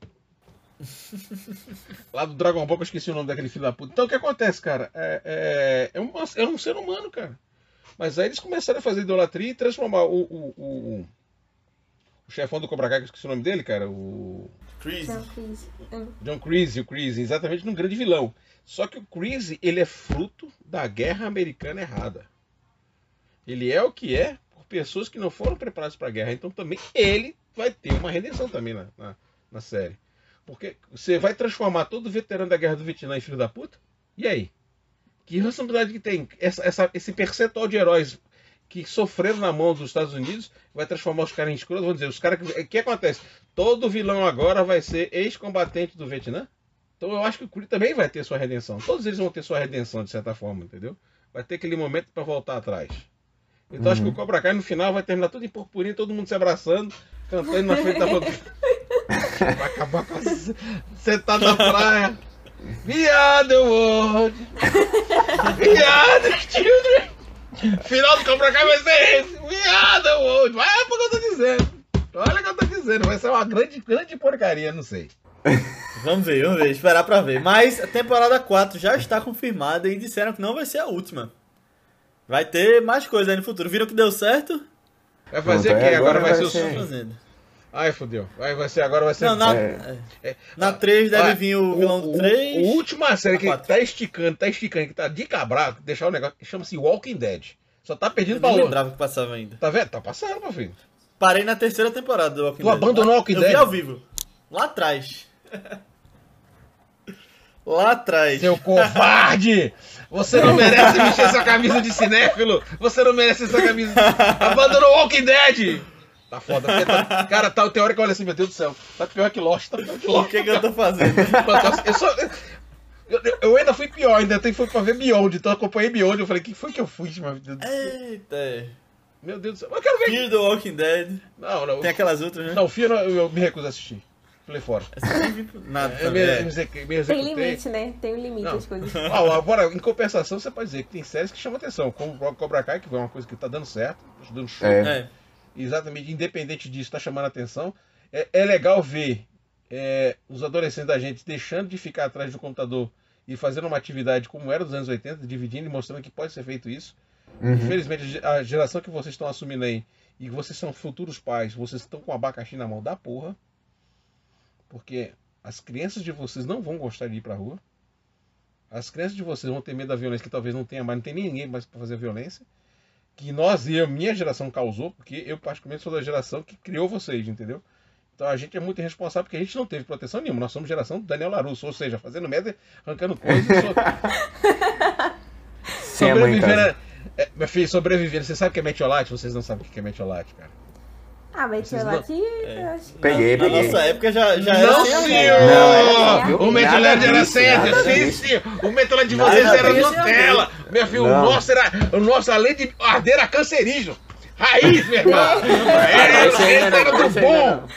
lá do Dragon Ball, que eu esqueci o nome daquele filho da puta. Então o que acontece, cara? É, é, é, um, é um ser humano, cara. Mas aí eles começaram a fazer idolatria e transformar o, o, o, o chefão do Cobra Kai, que eu esqueci o nome dele, cara. O. Creasy. É. John Creasy, o Creasy, exatamente num grande vilão. Só que o Creasy, ele é fruto da guerra americana errada. Ele é o que é pessoas que não foram preparadas para a guerra. Então também ele vai ter uma redenção também na, na, na, série. Porque você vai transformar todo veterano da guerra do Vietnã em filho da puta? E aí? Que responsabilidade que tem essa, essa, esse percentual de heróis que sofreram na mão dos Estados Unidos, vai transformar os caras em escuros, vão dizer, os caras que, que acontece? Todo vilão agora vai ser ex-combatente do Vietnã? Então eu acho que o Kree também vai ter sua redenção. Todos eles vão ter sua redenção, de certa forma, entendeu? Vai ter aquele momento para voltar atrás. Então uhum. acho que o uhum. Cobra Kai no final vai terminar tudo em purpurina, todo mundo se abraçando, cantando na frente da Vai acabar com a... sentado na praia. Viado World! Viado Children! Final do Cobra Kai vai ser esse! Viado World! Vai é o que eu tô dizendo! Olha o que eu tô dizendo, vai ser uma grande, grande porcaria, não sei. Vamos ver, vamos ver, esperar pra ver. Mas a temporada 4 já está confirmada e disseram que não vai ser a última. Vai ter mais coisa aí no futuro. Viram que deu certo? Vai fazer o quê? Agora, agora vai, vai ser o fazendo. Ai, fodeu. Vai, vai ser, agora vai ser. Não, na, é. é. na 3 deve ah, vir o vilão do 3. O, última série que tá esticando, tá esticando, que tá de cabral, deixar o negócio, chama-se Walking Dead. Só tá perdendo pra outra. Eu lembrava que passava ainda. Tá vendo? Tá passando, meu filho. Parei na terceira temporada do Walking tu Dead. Tu abandonou o Walking eu Dead? Eu vi ao vivo. Lá atrás. Lá atrás. Seu covarde! Você não merece mexer essa camisa de cinéfilo! Você não merece essa camisa. Abandonou o Walking Dead! Tá foda. Tá, cara, tá, tem hora que olha assim, meu Deus do céu. Tá pior que Lost, tá pior que Lost. O que, que eu tô fazendo? Eu, só, eu, eu, ainda fui pior, ainda fui pra ver Beyond, então eu acompanhei Beyond. Eu falei, o que foi que eu fui, meu Deus do céu? Eita. Meu Deus do céu. Eu quero ver. Fear the Walking Dead. Não, não. Tem aquelas outras, né? Não, Fear eu, eu me recuso a assistir. Falei fora. Nada. É, me, é. me, me tem limite, né? Tem um limite não. as coisas. Ah, agora, em compensação, você pode dizer que tem séries que chamam atenção, como o Cobra Kai, que é uma coisa que tá dando certo, tá dando show. É. exatamente, independente disso, está chamando a atenção. É, é legal ver é, os adolescentes da gente deixando de ficar atrás do computador e fazendo uma atividade como era dos anos 80, dividindo e mostrando que pode ser feito isso. Uhum. Infelizmente, a geração que vocês estão assumindo aí, e que vocês são futuros pais, vocês estão com abacaxi na mão da porra. Porque as crianças de vocês não vão gostar de ir pra rua. As crianças de vocês vão ter medo da violência, que talvez não tenha mais, não tem ninguém mais para fazer violência que nós e a minha geração causou, porque eu particularmente sou da geração que criou vocês, entendeu? Então a gente é muito irresponsável porque a gente não teve proteção nenhuma. Nós somos geração do Daniel Larusso, ou seja, fazendo merda, arrancando coisas. so... sobrevivendo. É, meu filho, sobrevivendo. Você sabe o que é metiolate? Vocês não sabem o que é metiolate, cara. Ah, metiolate. É. Peguei, peguei. Na nossa época já, já não, era. Senhor! Não, o metiolate era certo, sim, sim. O metiolate de vocês era Nutella. Meu filho, o nosso era. O nosso, além de arder, era cancerígeno. Raiz, meu irmão. Era, era, era do bom.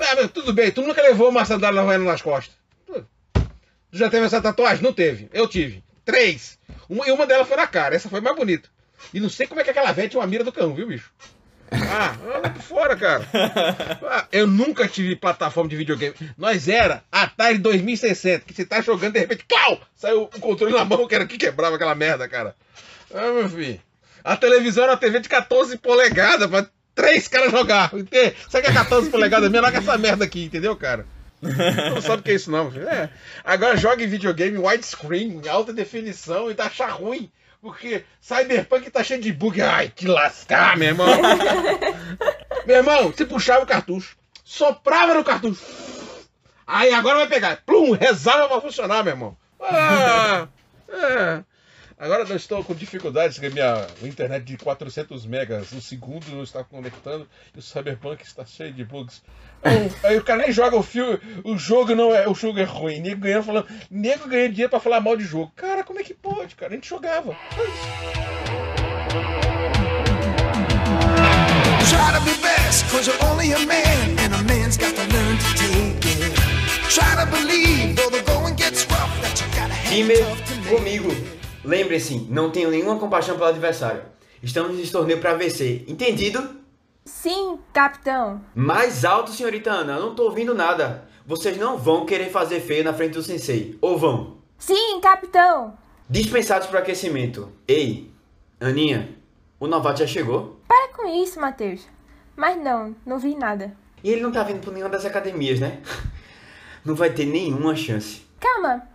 Ah, tudo bem, tu nunca levou uma sandália havaiana nas costas. Tu já teve essa tatuagem? Não teve. Eu tive. Três. Uma, e uma delas foi na cara. Essa foi mais bonita. E não sei como é que aquela velha tinha uma mira do cão, viu, bicho? Ah, anda por fora, cara. Ah, eu nunca tive plataforma de videogame. Nós era Atari 2060, que você tá jogando, de repente, clau! Saiu o controle na mão, que era que quebrava aquela merda, cara. Ah, meu filho. A televisão era uma TV de 14 polegadas pra três caras jogar. Sabe que é 14 polegadas menor que essa merda aqui, entendeu, cara? Não sabe o que é isso, não. Filho. É. Agora joga em videogame widescreen, alta definição e tá achar ruim. Porque Cyberpunk tá cheio de bug. Ai, que lascar, meu irmão. meu irmão, você puxava o cartucho, soprava no cartucho. Aí agora vai pegar. Plum, rezava pra funcionar, meu irmão. Ah, é. Agora eu estou com dificuldades, porque minha internet de 400 megas no segundo não está conectando e o Cyberpunk está cheio de bugs. Aí, aí o cara nem joga o filme, o jogo não é, o jogo é ruim. Nego ganhando falando, nego ganhando dinheiro para falar mal de jogo. Cara, como é que pode, cara? A gente jogava. Try to be best, cause you're only a man, and a man's got to learn to take it. Try to believe, though the going gets rough, that you gotta have comigo. Lembre-se, não tenho nenhuma compaixão pelo adversário. Estamos nesse torneio para vencer. Entendido? Sim, capitão. Mais alto, senhorita Ana. Eu não tô ouvindo nada. Vocês não vão querer fazer feio na frente do sensei. Ou vão? Sim, capitão. Dispensados para aquecimento. Ei, Aninha, o novato já chegou? Para com isso, Matheus. Mas não, não vi nada. E ele não tá vindo por nenhuma das academias, né? Não vai ter nenhuma chance. Calma.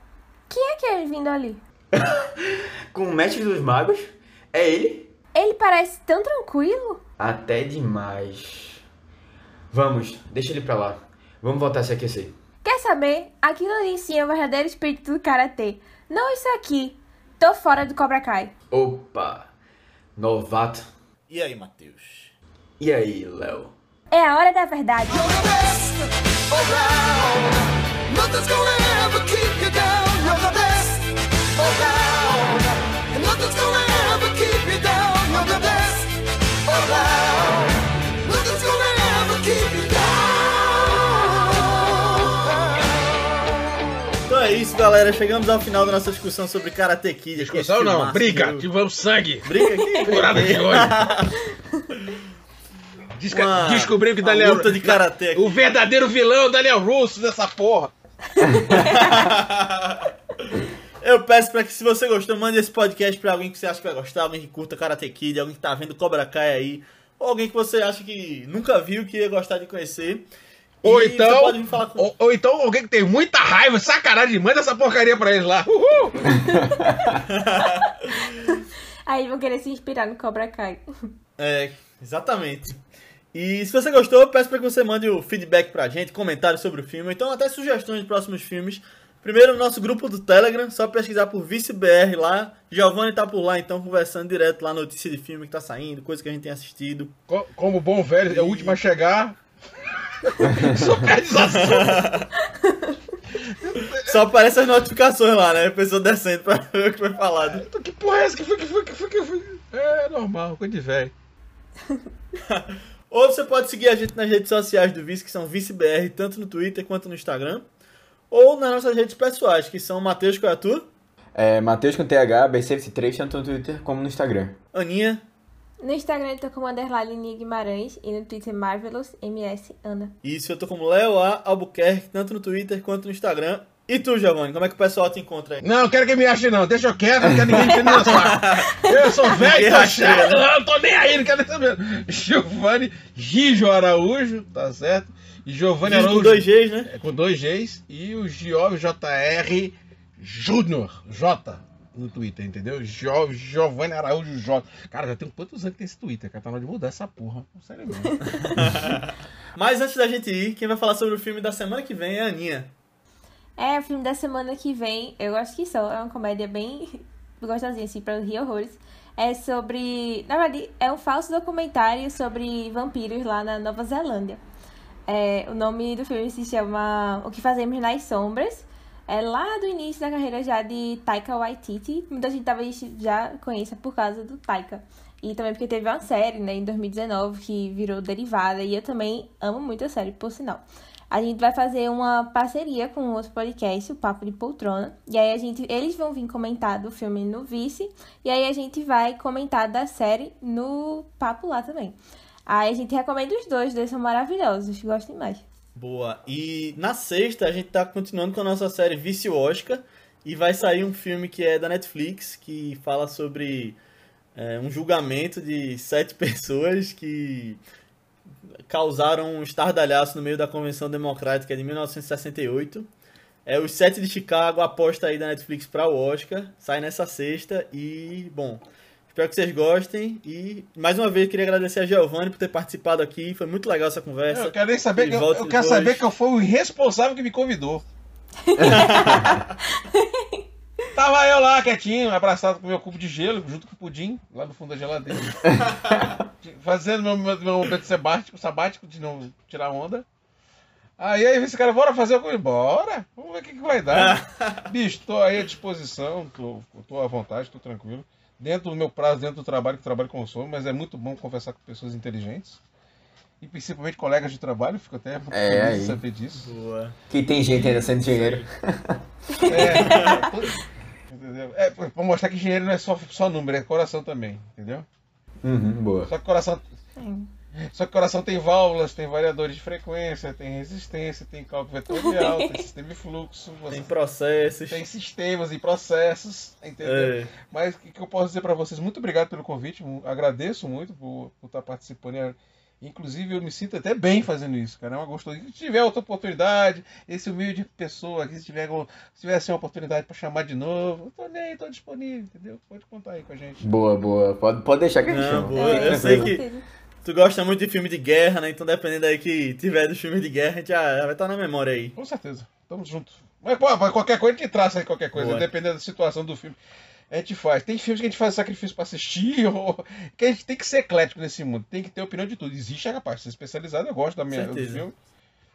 Quem é que é vindo ali? Com o mestre dos magos? É ele? Ele parece tão tranquilo. Até demais. Vamos, deixa ele pra lá. Vamos voltar a se aquecer. Quer saber? Aquilo ali sim é o verdadeiro espírito do karatê. Não isso aqui. Tô fora do Cobra Kai. Opa! Novato. E aí, Matheus? E aí, Léo? É a hora da verdade. Então é isso, galera. Chegamos ao final da nossa discussão sobre Karate Kid. Discussão não, briga. Tivemos sangue. Briga aqui? Furada de olho. Desca Uma- Descobriu que Daniel luta de karatê. O verdadeiro vilão é o Daniel Russo dessa porra. Eu peço pra que, se você gostou, mande esse podcast pra alguém que você acha que vai gostar, alguém que curta Karate Kid, alguém que tá vendo Cobra Kai aí, ou alguém que você acha que nunca viu, que ia gostar de conhecer. Ou E então, Você pode vir falar com... ou, ou então alguém que tem muita raiva, sacanagem, manda essa porcaria pra eles lá. Uhul! Aí vão querer se inspirar no Cobra Kai. É, exatamente. E se você gostou, eu peço pra que você mande o feedback pra gente, comentários sobre o filme, ou então até sugestões de próximos filmes. Primeiro no nosso grupo do Telegram, só pesquisar por ViceBR lá. Giovanni tá por lá, então, conversando direto lá, notícia de filme que tá saindo, coisa que a gente tem assistido. Co- Como bom velho, é o último a chegar. Socadização. Só aparece as notificações lá, né? A pessoa descendo pra ver o que foi falado. Então, Que porra é essa? Que foi, que foi, que foi, que foi? É normal, coisa de velho. Ou você pode seguir a gente nas redes sociais do Vice, que são ViceBR, tanto no Twitter quanto no Instagram. Ou nas nossas redes pessoais, que são Matheus Coiatu, É, Matheus com TH, BCFC3, tanto no Twitter como no Instagram. Aninha. No Instagram eu tô como underline Nia Guimarães e no Twitter Marvelous MS Ana. Isso, eu tô como Léo A. Albuquerque, tanto no Twitter quanto no Instagram. E tu, Giovanni, como é que o pessoal te encontra aí? Não, quero que me ache não. Deixa eu quieto, não quero ninguém me saco. Eu sou velho, tô chato. né? Não, tô nem aí, não quero nem saber. Giovanni Gijo Araújo, tá certo? E Giovanni Araújo. com dois Gs, né? É, com dois Gs. E o Giov JR Júnior. J no Twitter, entendeu? Jo, Giovanni Araújo J. Cara, já tem quantos anos que tem esse Twitter, cara? Tá na hora de mudar essa porra. Sério mesmo. Mas antes da gente ir, quem vai falar sobre o filme da semana que vem é a Aninha. É, o filme da semana que vem, eu acho que só, é uma comédia bem gostosinha, assim, pra rir horrores. É sobre. Na verdade, é um falso documentário sobre vampiros lá na Nova Zelândia. É, o nome do filme se chama O que Fazemos nas Sombras. É lá do início da carreira já de Taika Waititi. Muita gente talvez já conheça por causa do Taika. E também porque teve uma série, né, em 2019 que virou derivada. E eu também amo muito a série, por sinal. A gente vai fazer uma parceria com outro podcast, o Papo de Poltrona. E aí a gente, eles vão vir comentar do filme no Vice. E aí a gente vai comentar da série no Papo lá também. Aí a gente recomenda os dois, os dois são maravilhosos, gostem mais. Boa. E na sexta a gente tá continuando com a nossa série Vício Oscar. E vai sair um filme que é da Netflix, que fala sobre é, um julgamento de sete pessoas que causaram um estardalhaço no meio da Convenção Democrática de 1968. É os Sete de Chicago, aposta aí da Netflix para o Oscar. Sai nessa sexta e, bom, espero que vocês gostem. E, mais uma vez, queria agradecer a Giovanni por ter participado aqui. Foi muito legal essa conversa. Eu quero nem saber eu, eu quero depois. saber que eu fui o irresponsável que me convidou. Tava eu lá, quietinho, abraçado com meu cubo de gelo, junto com o pudim, lá no fundo da geladeira. Fazendo meu, meu, meu momento sabático, sabático de não tirar onda. Aí, aí esse cara, bora fazer o coisa? Bora! Vamos ver o que, que vai dar. Bicho, tô aí à disposição, tô, tô à vontade, tô tranquilo. Dentro do meu prazo, dentro do trabalho, que o trabalho consome, mas é muito bom conversar com pessoas inteligentes. E principalmente colegas de trabalho, fico até muito É, feliz aí. de saber disso. Boa. Que tem gente ainda sendo dinheiro. É, entendeu? É, pra mostrar que dinheiro não é só, só número, é coração também, entendeu? Uhum, boa. Só que coração. Sim. Só que coração tem válvulas, tem variadores de frequência, tem resistência, tem cálculo vetorial, tem sistema de fluxo, Tem processos. tem sistemas e processos, entendeu? É. Mas o que, que eu posso dizer pra vocês? Muito obrigado pelo convite, agradeço muito por, por estar participando. Inclusive, eu me sinto até bem fazendo isso, cara. É uma gostosa. Se tiver outra oportunidade, esse humilde pessoa aqui, se tiver, se tiver assim, uma oportunidade pra chamar de novo, eu tô nem aí, tô disponível, entendeu? Pode contar aí com a gente. Boa, boa. Pode, pode deixar que a gente Não, chama. boa. É, eu sei que tu gosta muito de filme de guerra, né? Então dependendo aí que tiver dos filmes de guerra, a gente já, vai estar na memória aí. Com certeza. Tamo junto. Mas, pô, qualquer coisa a gente traça aí qualquer coisa, Boa. dependendo da situação do filme. A gente faz. Tem filmes que a gente faz sacrifício pra assistir, ou... que a gente tem que ser eclético nesse mundo, tem que ter opinião de tudo. Existe a parte de ser especializado, eu gosto da minha do filme.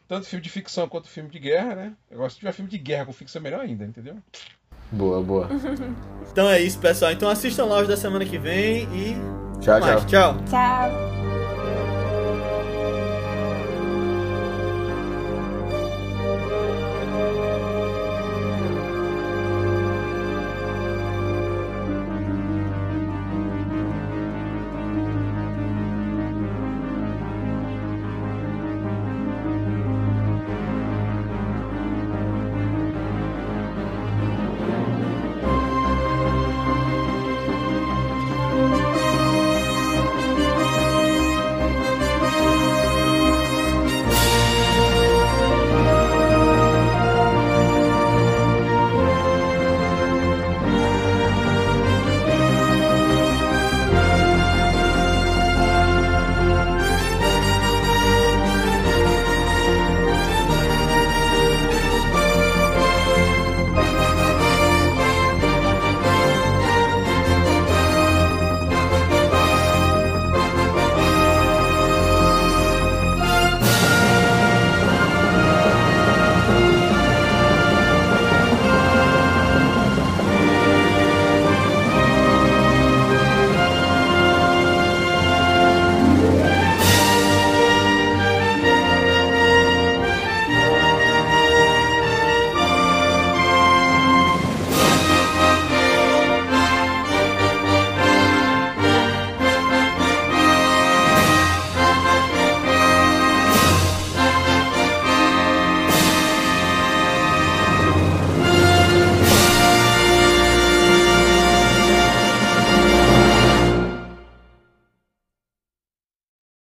Tanto filme de ficção quanto filme de guerra, né? Eu gosto de tiver filme de guerra com ficção melhor ainda, entendeu? Boa, boa. então é isso, pessoal. Então assistam lá os da semana que vem e. Tchau, tchau. Tchau. Tchau.